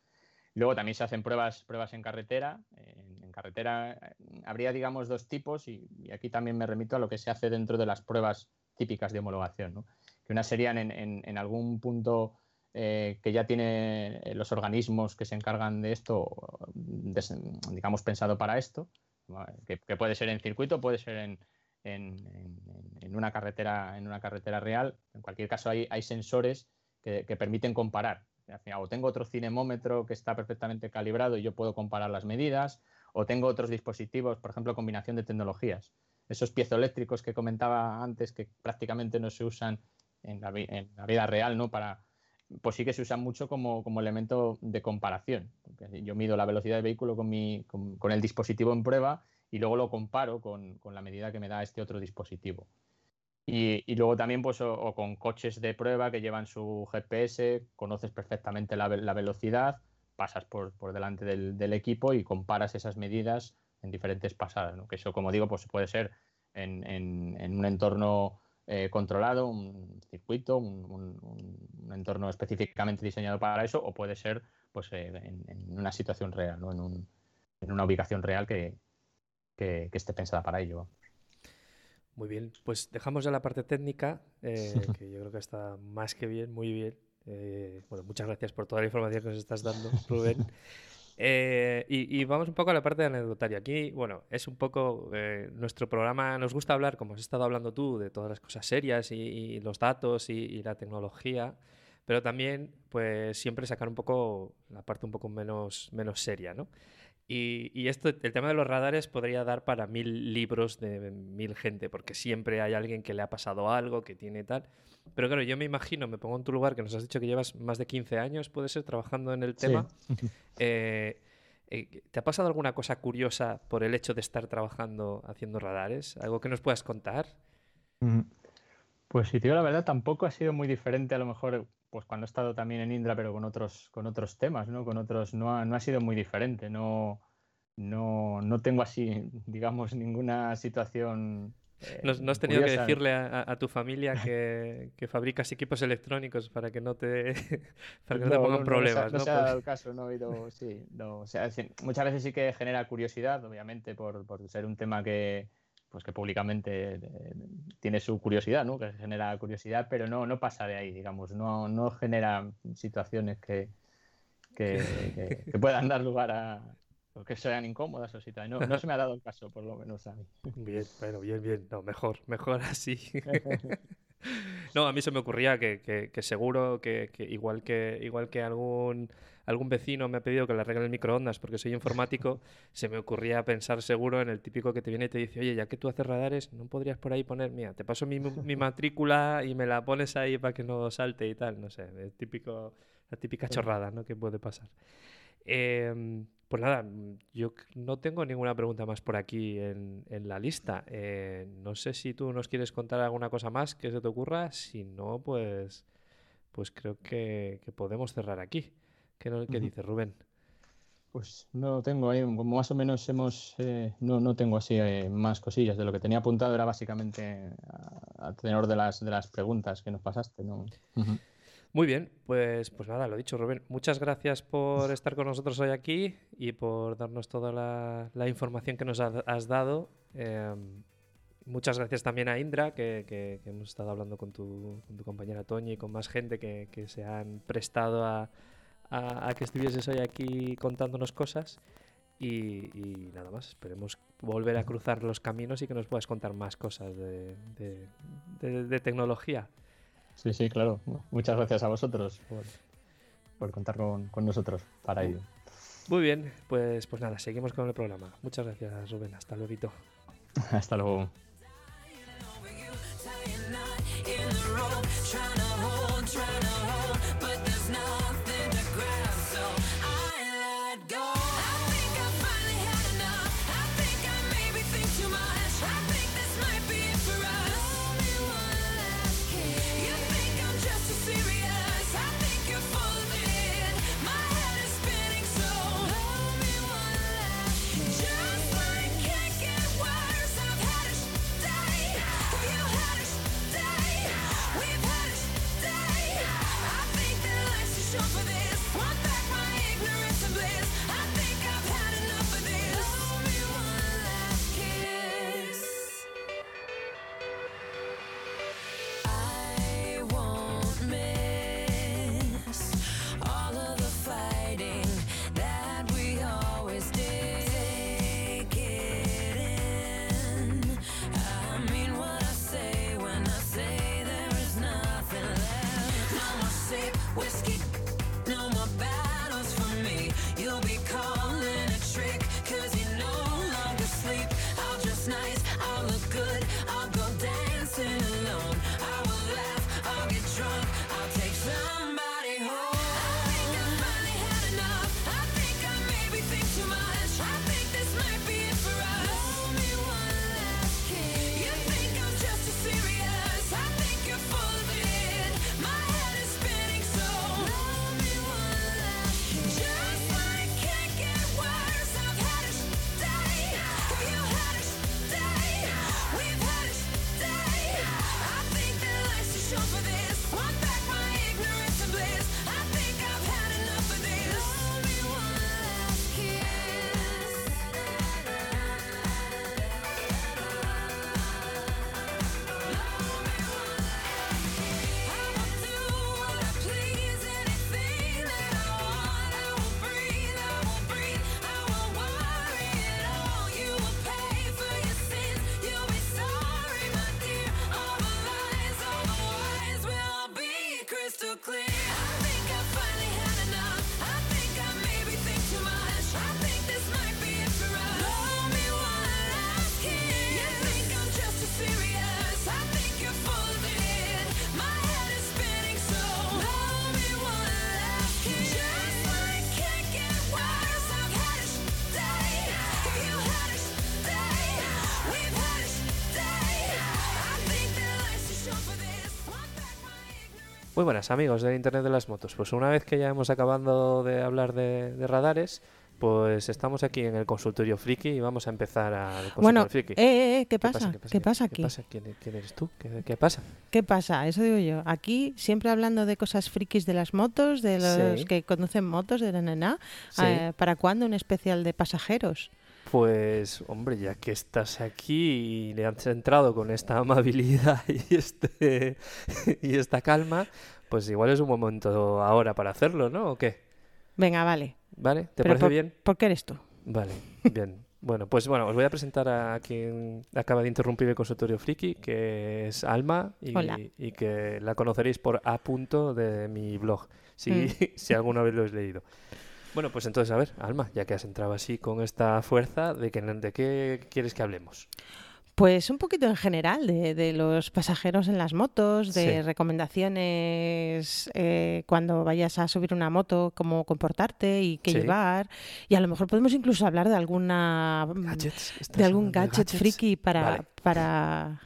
Luego también se hacen pruebas, pruebas en carretera. En, en carretera eh, habría, digamos, dos tipos y, y aquí también me remito a lo que se hace dentro de las pruebas típicas de homologación. ¿no? Que unas serían en, en- en algún punto eh, que ya tiene eh, los organismos que se encargan de esto, des- digamos, pensado para esto, que, que puede ser en circuito, puede ser en, en- en- una carretera, en una carretera real. En cualquier caso, hay, hay sensores que, que permiten comparar. O tengo otro cinemómetro que está perfectamente calibrado y yo puedo comparar las medidas, o tengo otros dispositivos, por ejemplo, combinación de tecnologías. Esos piezoeléctricos que comentaba antes que prácticamente no se usan en la, en la vida real, ¿no? Para, pues sí que se usan mucho como, como elemento de comparación. Yo mido la velocidad del vehículo con, mi, con, el dispositivo en prueba y luego lo comparo con, con la medida que me da este otro dispositivo. Y, y luego también, pues, o, o con coches de prueba que llevan su GPS, conoces perfectamente la, la velocidad, pasas por, por delante del, del equipo y comparas esas medidas en diferentes pasadas. Que eso, como digo, pues puede ser en, en- en un entorno eh, controlado, un circuito, un, un- entorno específicamente diseñado para eso, o puede ser pues, eh, en, en una situación real, ¿no? en, un- en una ubicación real que, que- que esté pensada para ello. Muy bien, pues dejamos ya la parte técnica, eh, que yo creo que está más que bien, muy bien. Eh, bueno, muchas gracias por toda la información que nos estás dando, Rubén. Eh, y, vamos un poco a la parte anecdotaria. Aquí, bueno, es un poco eh, nuestro programa, nos gusta hablar, como has estado hablando tú, de todas las cosas serias y, y los datos y, y la tecnología, pero también, pues, siempre sacar un poco la parte un poco menos, menos seria, ¿no? Y, y esto, el tema de los radares podría dar para mil libros de mil gente, porque siempre hay alguien que le ha pasado algo, que tiene tal. Pero claro, yo me imagino, me pongo en tu lugar, que nos has dicho que llevas más de 15 años, puede ser, trabajando en el Sí. tema. Eh, eh, ¿te ha pasado alguna cosa curiosa por el hecho de estar trabajando haciendo radares? ¿Algo que nos puedas contar? Ujú. Pues si te digo la verdad, tampoco ha sido muy diferente a lo mejor pues cuando he estado también en Indra, pero con otros, con otros temas, ¿no? Con otros, no ha, no ha sido muy diferente. No, no, no tengo así, digamos, ninguna situación. eh, ¿No, no has tenido que decirle a, tu familia que, que fabricas equipos electrónicos para que no te, para que no te pongan no se ha- problemas? No, ¿no? se ha Por- dado el caso, no he oído, sí, no, o sea, muchas veces sí que genera curiosidad, obviamente, por, por ser un tema que, pues que públicamente eh, tiene su curiosidad, ¿no? Que genera curiosidad, pero no, no pasa de ahí, digamos, no, no genera situaciones que, que, que- que puedan dar lugar a o que sean incómodas o situaciones. No, no se me ha dado el caso, por lo menos a mí. Bien, bueno, bien, bien. No, mejor, mejor así. No, a mí se me ocurría que, que- que seguro que, que igual que igual que algún algún vecino me ha pedido que le arregle el microondas porque soy informático, se me ocurría pensar seguro en el típico que te viene y te dice, oye, ya que tú haces radares, ¿no podrías por ahí poner, mira, te paso mi, mi matrícula y me la pones ahí para que no salte y tal, no sé, el típico, la típica chorrada, ¿no? que puede pasar. Em, pues nada, yo no tengo ninguna pregunta más por aquí en, en la lista. Eh, no sé si tú nos quieres contar alguna cosa más que se te ocurra. Si no, pues, pues creo que, que podemos cerrar aquí. ¿Qué, no- qué Ujú. dices, Rubén? Pues no tengo ahí, como más o menos hemos, eh, no, no tengo así eh, más cosillas. De lo que tenía apuntado era básicamente a, a tenor de las, de las preguntas que nos pasaste, ¿no? Muy bien, pues, pues nada, lo dicho, Rubén. Muchas gracias por estar con nosotros hoy aquí y por darnos toda la, la información que nos ha- has dado. Em, muchas gracias también a Indra, que, que- que hemos estado hablando con tu, con tu compañera Toñi y con más gente que, que se han prestado a, a- a que estuvieses hoy aquí contándonos cosas. Y, y nada más, esperemos volver a cruzar los caminos y que nos puedas contar más cosas de, de- de- de tecnología. Sí, sí, claro. Muchas gracias a vosotros. por- por contar con, con nosotros para ello. Muy bien, pues, pues nada, seguimos con el programa. Muchas gracias, Rubén. Hasta luego. Hasta luego. Muy buenas amigos del Internet de las Motos. Pues una vez que ya hemos acabado de hablar de, de radares, pues estamos aquí en el consultorio friki y vamos a empezar consultorio Bueno, friki. eh, eh, eh, ¿qué pasa? ¿Qué pasa aquí? ¿Qué pasa? ¿Quién, quién eres tú? ¿Qué, qué pasa? ¿Qué pasa? Eso digo yo. Aquí siempre hablando de cosas frikis de las motos, de los Sí. que conducen motos, de la nena. Sí. Eh, ¿Para cuándo un especial de pasajeros? Pues, hombre, ya que estás aquí y le has entrado con esta amabilidad y, este, y esta calma, pues igual es un momento ahora para hacerlo, ¿no? ¿O qué? Venga, vale. ¿Vale? ¿Te Pero parece por, bien? ¿Por qué eres tú? Vale, bien. Bueno, pues bueno, os voy a presentar a quien acaba de interrumpir el consultorio friki, que es Alma y que la conoceréis por A punto de mi blog, si, Mm. si alguna vez lo habéis leído. Bueno, pues entonces, a ver, Alma, ya que has entrado así con esta fuerza, ¿de, qué de qué quieres que hablemos? Pues un poquito en general de, de los pasajeros en las motos, de Sí. recomendaciones eh, cuando vayas a subir una moto, cómo comportarte y qué Sí. llevar. Y a lo mejor podemos incluso hablar de alguna mm, Gadgets. ¿Estás de algún gadget friki para, Vale. para,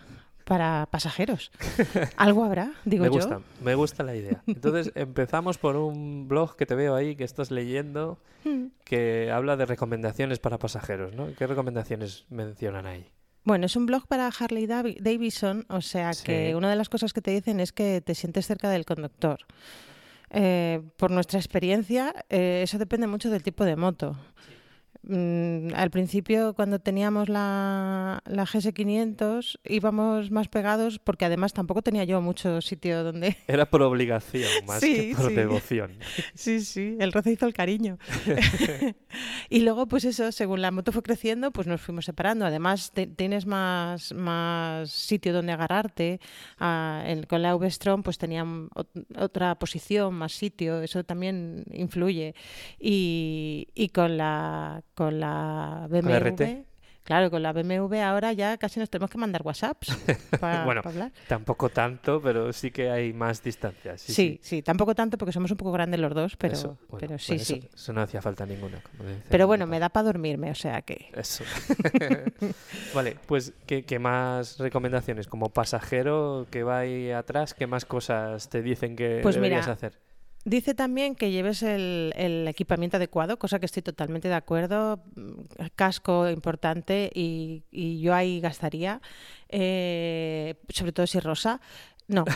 para pasajeros. Algo habrá, digo me yo. gusta, me gusta la idea. Entonces empezamos por un blog que te veo ahí, que estás leyendo, Mm. que habla de recomendaciones para pasajeros, ¿no? ¿Qué recomendaciones mencionan ahí? Bueno, es un blog para Harley Davi- Davidson, o sea que Sí. una de las cosas que te dicen es que te sientes cerca del conductor. Eh, por nuestra experiencia, eh, eso depende mucho del tipo de moto. Mm, al principio cuando teníamos la, la GS500 íbamos más pegados porque además tampoco tenía yo mucho sitio donde... Era por obligación más Sí, que por sí. devoción. Sí, sí, el roce hizo el cariño. y luego, pues eso, según la moto fue creciendo, pues nos fuimos separando. Además, te- tienes más, más sitio donde agarrarte. Ah, el- con la V-Strom, pues tenía ot- otra posición, más sitio. Eso también influye. Y, y con la con la BMW. Claro, con la BMW ahora ya casi nos tenemos que mandar WhatsApps para Bueno, hablar. Tampoco tanto, pero sí que hay más distancia. Sí, Sí, sí, tampoco tanto porque somos un poco grandes los dos, pero, Eso, bueno, pero sí, bueno, eso- sí. Eso, no hacía falta ninguna. Pero bueno, me da para dormirme, o sea que... Eso. vale, pues ¿qué, qué más recomendaciones? Como pasajero que va ahí atrás, ¿qué más cosas te dicen que Pues deberías mira, hacer? Dice también que lleves el, equipamiento adecuado, cosa que estoy totalmente de acuerdo. Mm, Casco importante y, yo ahí gastaría, eh, sobre todo si rosa. No.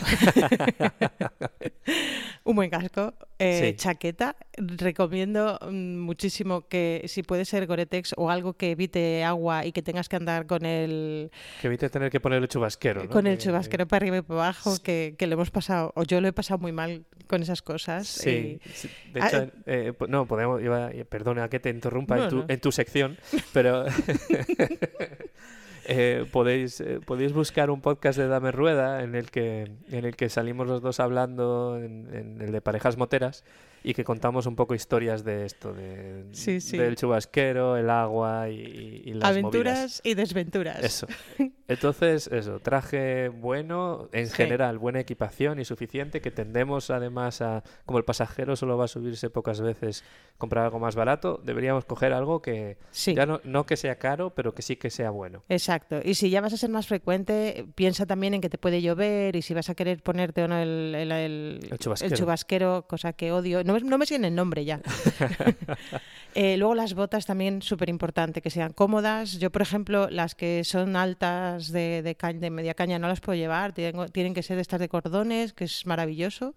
Un buen casco, eh, Sí. chaqueta. Recomiendo mm, muchísimo que si puede ser Gore-Tex o algo que evite agua y que tengas que andar con el, Que evite tener que poner el chubasquero, ¿no? con el Que- chubasquero para arriba y para abajo, que, que lo hemos pasado, o yo lo he pasado muy mal con esas cosas. Sí, y- sí, de Ah, hecho, eh, po- no, podemos, iba- perdona que te interrumpa No, en, tu, no. en tu sección, pero eh, podéis, eh, podéis buscar un podcast de Dame Rueda en el que, en el que salimos los dos hablando, en, en el de parejas moteras, y que contamos un poco historias de esto, de, Sí, sí. del chubasquero, el agua y, y- las Aventuras movidas. y desventuras. Eso. Entonces, eso, traje bueno, en Sí. general, buena equipación y suficiente, que tendemos además a, como el pasajero solo va a subirse pocas veces, comprar algo más barato, deberíamos coger algo que ya no, no que sea caro, pero que sí que sea bueno. Exacto. Y si ya vas a ser más frecuente, piensa también en que te puede llover y si vas a querer ponerte o no el, el- el- El chubasquero. chubasquero, cosa que odio. No, no me siguen el nombre ya. Eh, luego las botas también súper importante, que sean cómodas. Yo, por ejemplo, las que son altas de, de, ca- de media caña no las puedo llevar. Tengo- tienen que ser de estas de cordones, que es maravilloso.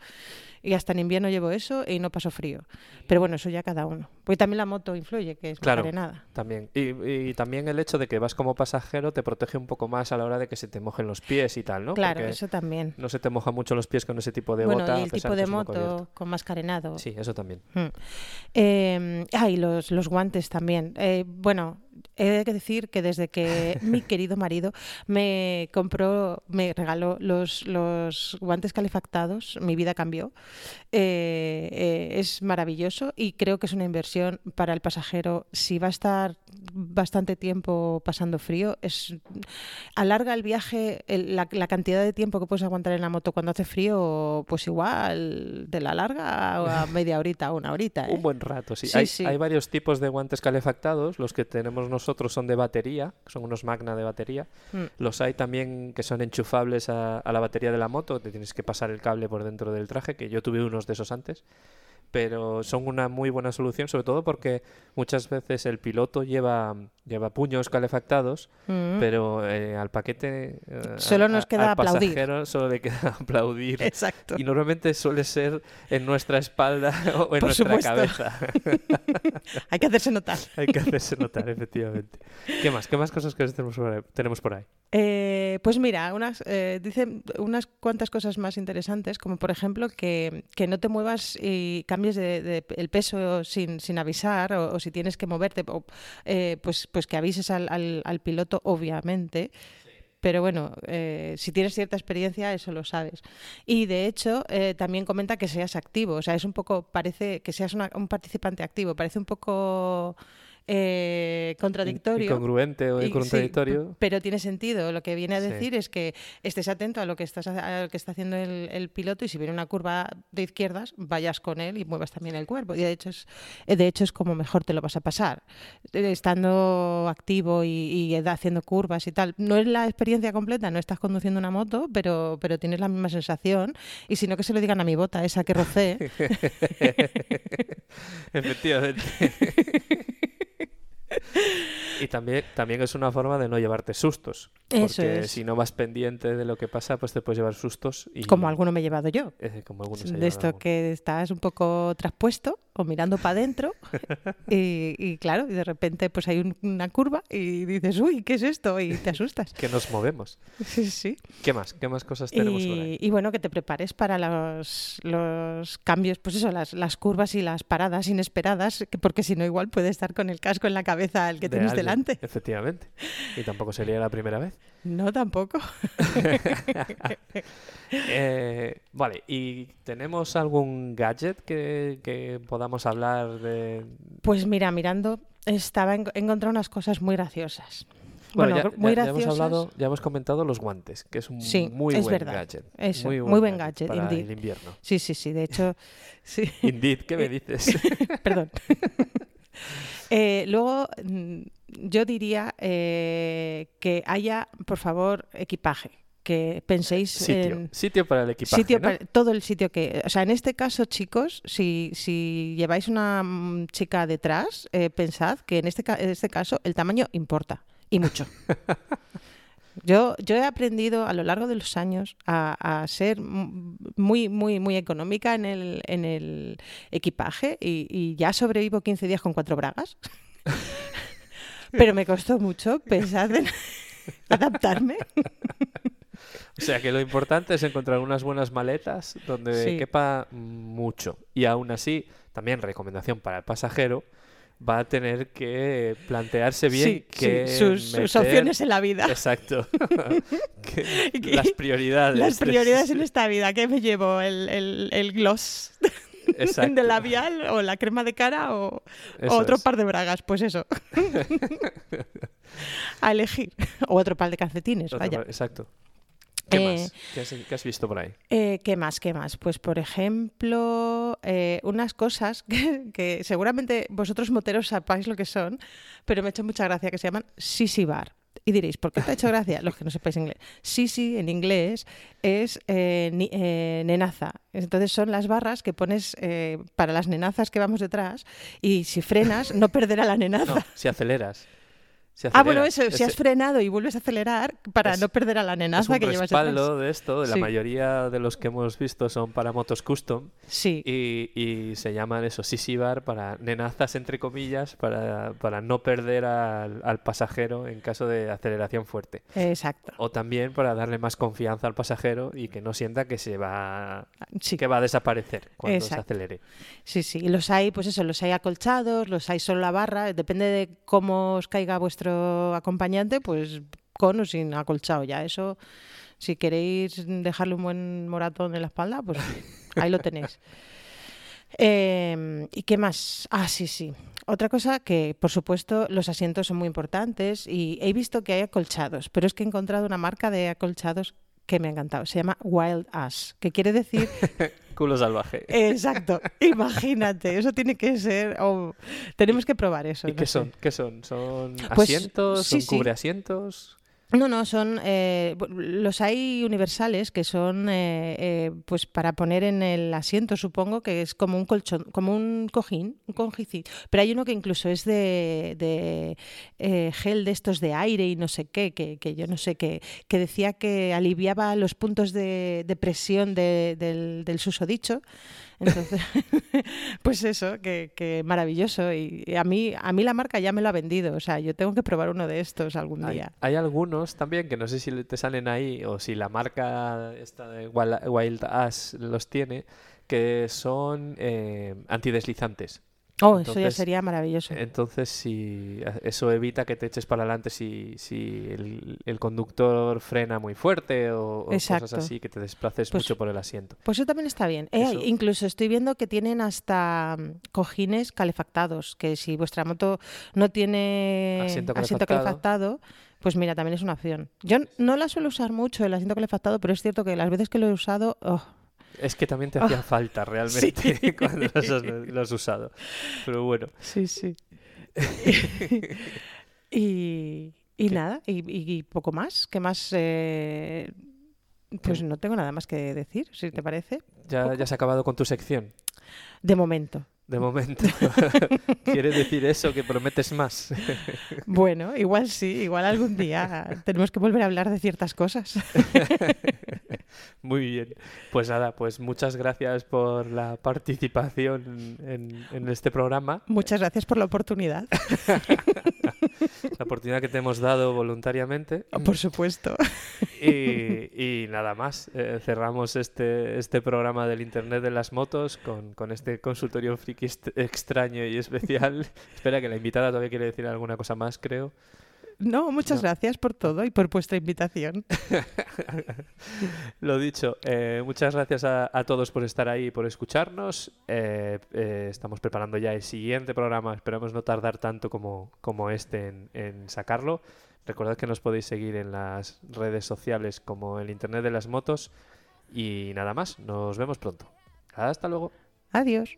Y hasta en invierno llevo eso y no paso frío. Pero bueno, eso ya cada uno. Porque también la moto influye, que es Claro, arenada. también. Y, y también el hecho de que vas como pasajero te protege un poco más a la hora de que se te mojen los pies y tal, ¿no? Claro, Porque eso también. no se te mojan mucho los pies con ese tipo de bueno, bota. y a el pesar tipo de moto con más carenado. Sí, eso también. Mm. Eh, ah, y los, los guantes también. Eh, bueno, he de decir que desde que mi querido marido me compró, me regaló los, los guantes calefactados, mi vida cambió. Eh, eh, es maravilloso y creo que es una inversión para el pasajero. Si va a estar bastante tiempo pasando frío, es alarga el viaje, el- la, la cantidad de tiempo que puedes aguantar en la moto cuando hace frío, pues igual de la larga a media horita, una horita. ¿eh? Un buen rato, sí. Sí, hay, sí. hay varios tipos de guantes calefactados. Los que tenemos nosotros son de batería, son unos magna de batería. Mm. Los hay también que son enchufables a, a la batería de la moto. Te tienes que pasar el cable por dentro del traje, que yo tuve unos de esos antes. Pero son una muy buena solución, sobre todo porque muchas veces el piloto lleva, lleva puños calefactados, Mm. pero eh, al paquete. eh, Solo a- nos a- queda al aplaudir. pasajero solo le queda aplaudir. Exacto. Y normalmente suele ser en nuestra espalda o en Por nuestra supuesto. cabeza. Hay que hacerse notar. Hay que hacerse notar, efectivamente. ¿Qué más? ¿Qué más cosas que tenemos por ahí? Eh, pues mira, unas, eh, dicen unas cuantas cosas más interesantes, como por ejemplo que, que no te muevas y cambies de, de- el peso sin, sin avisar, o, o si tienes que moverte, o, eh, pues, pues que avises al, al- al piloto, obviamente. Pero bueno, eh, si tienes cierta experiencia, eso lo sabes. Y de hecho, eh, también comenta que seas activo. O sea, es un poco, parece que seas una- un participante activo. Parece un poco eh, contradictorio. Incongruente o sí, contradictorio. pero tiene sentido. Lo que viene a Sí. decir es que estés atento a lo que, estás, a lo que está haciendo el, el piloto y si viene una curva de izquierdas, vayas con él y muevas también el cuerpo. Y de hecho es, eh, de hecho es como mejor te lo vas a pasar. Eh, Estando activo y, y haciendo curvas y tal. No es la experiencia completa, no estás conduciendo una moto, pero, pero tienes la misma sensación. Y si no, que se lo digan a mi bota, esa que rocé. Efectivamente. y también, también es una forma de no llevarte sustos. Eso Porque es. si no vas pendiente de lo que pasa, pues te puedes llevar sustos. Y, Como alguno me he llevado yo. eh, como algunos se de esto alguno. que estás un poco traspuesto o mirando para adentro y, y claro, y de repente pues hay un- una curva y dices, uy, ¿qué es esto? Y te asustas. Que nos movemos. Sí, sí. ¿Qué más? ¿Qué más cosas tenemos por ahí? Y, bueno, que te prepares para los, los cambios, pues eso, las, las curvas y las paradas inesperadas, que- porque si no igual puede estar con el casco en la cabeza el que De tienes alguien, delante. Efectivamente. Y tampoco sería la primera vez. No, tampoco. Eh, vale, ¿y tenemos algún gadget que, que podamos hablar de...? Pues mira, mirando, estaba en, he encontrado unas cosas muy graciosas. Bueno, Bueno, ya, muy ya- ya hemos graciosas. hablado, ya hemos comentado los guantes, que es un Sí, muy es buen verdad. gadget. Eso, muy buen gadget, para indeed. el invierno. Sí, sí, sí. De hecho, sí. Indeed, ¿qué me dices? Perdón. Eh, luego, mm, yo diría eh, que haya, por favor, equipaje. Que penséis sitio, en sitio para el equipaje, sitio ¿no? para- todo el sitio que. O sea, en este caso, chicos, si, si lleváis una mm, chica detrás, eh, pensad que en este, ca- en este caso el tamaño importa. Y mucho. Yo, yo he aprendido a lo largo de los años a, a ser muy, muy, muy económica en el, en el equipaje y, y ya sobrevivo 15 días con cuatro bragas. Pero me costó mucho pensar en adaptarme. O sea que lo importante es encontrar unas buenas maletas donde Sí. quepa mucho. Y aún así, también recomendación para el pasajero, va a tener que plantearse bien Sí, sí, que sus, sus opciones en la vida. Exacto. Que- las prioridades. Las prioridades en esta vida. ¿Qué me llevo? ¿El, el, el gloss Exacto. de labial o la crema de cara o, otro es. par de bragas? Pues eso. a elegir. O otro par de calcetines, Otro vaya. par- Exacto. ¿Qué Eh, más? ¿Qué has, qué has visto por ahí? Eh, ¿Qué más? ¿Qué más? Pues, por ejemplo, eh, unas cosas que, que seguramente vosotros moteros sepáis lo que son, pero me ha hecho mucha gracia, que se llaman Sisi Bar. Y diréis, ¿por qué te ha hecho gracia? Los que no sepáis inglés. Sisi en inglés es ni- nenaza. Entonces son las barras que pones para las nenazas que vamos detrás y si frenas no perder a la nenaza. No, si aceleras. Ah, bueno, eso, si has frenado y vuelves a acelerar para es- no perder a la es nenaza que llevas detrás. respaldo de esto, de la Sí. mayoría de los que hemos visto son para motos custom Sí. y, y se llaman eso, sisi bar para nenazas entre comillas, para, para no perder al, al pasajero en caso de aceleración fuerte. Exacto. O también para darle más confianza al pasajero y que no sienta que se va Sí. que va a desaparecer cuando se acelere. Sí, sí, y los hay, pues eso, los hay acolchados, los hay solo la barra, depende de cómo os caiga vuestro acompañante, pues con o sin acolchado ya. Eso, si queréis dejarle un buen moratón en la espalda, pues ahí lo tenéis. Eh, ¿Y qué más? Ah, sí, sí. Otra cosa que, por supuesto, los asientos son muy importantes y he visto que hay acolchados, pero es que he encontrado una marca de acolchados que me ha encantado. Se llama Wild Ass, que quiere decir Culo salvaje. Exacto, imagínate, eso tiene que ser. oh, tenemos que probar eso. ¿Y no qué sé. son? ¿Qué son? ¿Son Pues, asientos? sí, ¿Son sí. cubreasientos? No, no, son. eh, los hay universales que son eh, eh, pues para poner en el asiento, supongo, que es como un colchón, como un cojín, un cojincito. Pero hay uno que incluso es de, de, eh, gel de estos de aire y no sé qué, que, que yo no sé qué, que decía que aliviaba los puntos de, de presión de- del, del susodicho. Entonces, pues eso, que, que maravilloso. Y y a mí, a mí la marca ya me lo ha vendido. O sea, yo tengo que probar uno de estos algún Hay, día. hay algunos también que no sé si te salen ahí o si la marca esta de Wild, Ass los tiene, que son eh, antideslizantes. Oh, eso ya Entonces- sería maravilloso. Entonces, si eso evita que te eches para adelante si, si el, el conductor frena muy fuerte o, o cosas así, que te desplaces Pues- mucho por el asiento. Pues eso también está bien. Eh, Eso- incluso estoy viendo que tienen hasta mm, cojines calefactados, que si vuestra moto no tiene Asiento asiento calefactado. calefactado, pues mira, también es una opción. Yo no la suelo usar mucho el asiento calefactado, pero es cierto que las veces que lo he usado, oh, Es que también te Ah, hacía falta realmente sí. cuando los has, lo has usado. Pero bueno. sí, sí. y y nada, y poco más. ¿Qué más? eh, pues no tengo nada más que decir, si te parece. Ya, ya has acabado con tu sección. De momento. De momento. ¿Quiere decir eso que prometes más? Bueno, igual sí, igual algún día tenemos que volver a hablar de ciertas cosas. Muy bien. Pues nada, pues muchas gracias por la participación en, en este programa. Muchas gracias por la oportunidad. La oportunidad que te hemos dado voluntariamente. Por supuesto. Y, y nada más. eh, cerramos este, este programa del Internet de las motos con, con este consultorio friki extraño y especial. Espera que la invitada todavía quiere decir alguna cosa más, creo. No, muchas No. gracias por todo y por vuestra invitación. Lo dicho, eh, muchas gracias a, a todos por estar ahí y por escucharnos. Eh, eh, estamos preparando ya el siguiente programa. Esperamos no tardar tanto como, como este en, en sacarlo. Recordad que nos podéis seguir en las redes sociales como el Internet de las Motos. Y nada más, nos vemos pronto. Hasta luego. Adiós.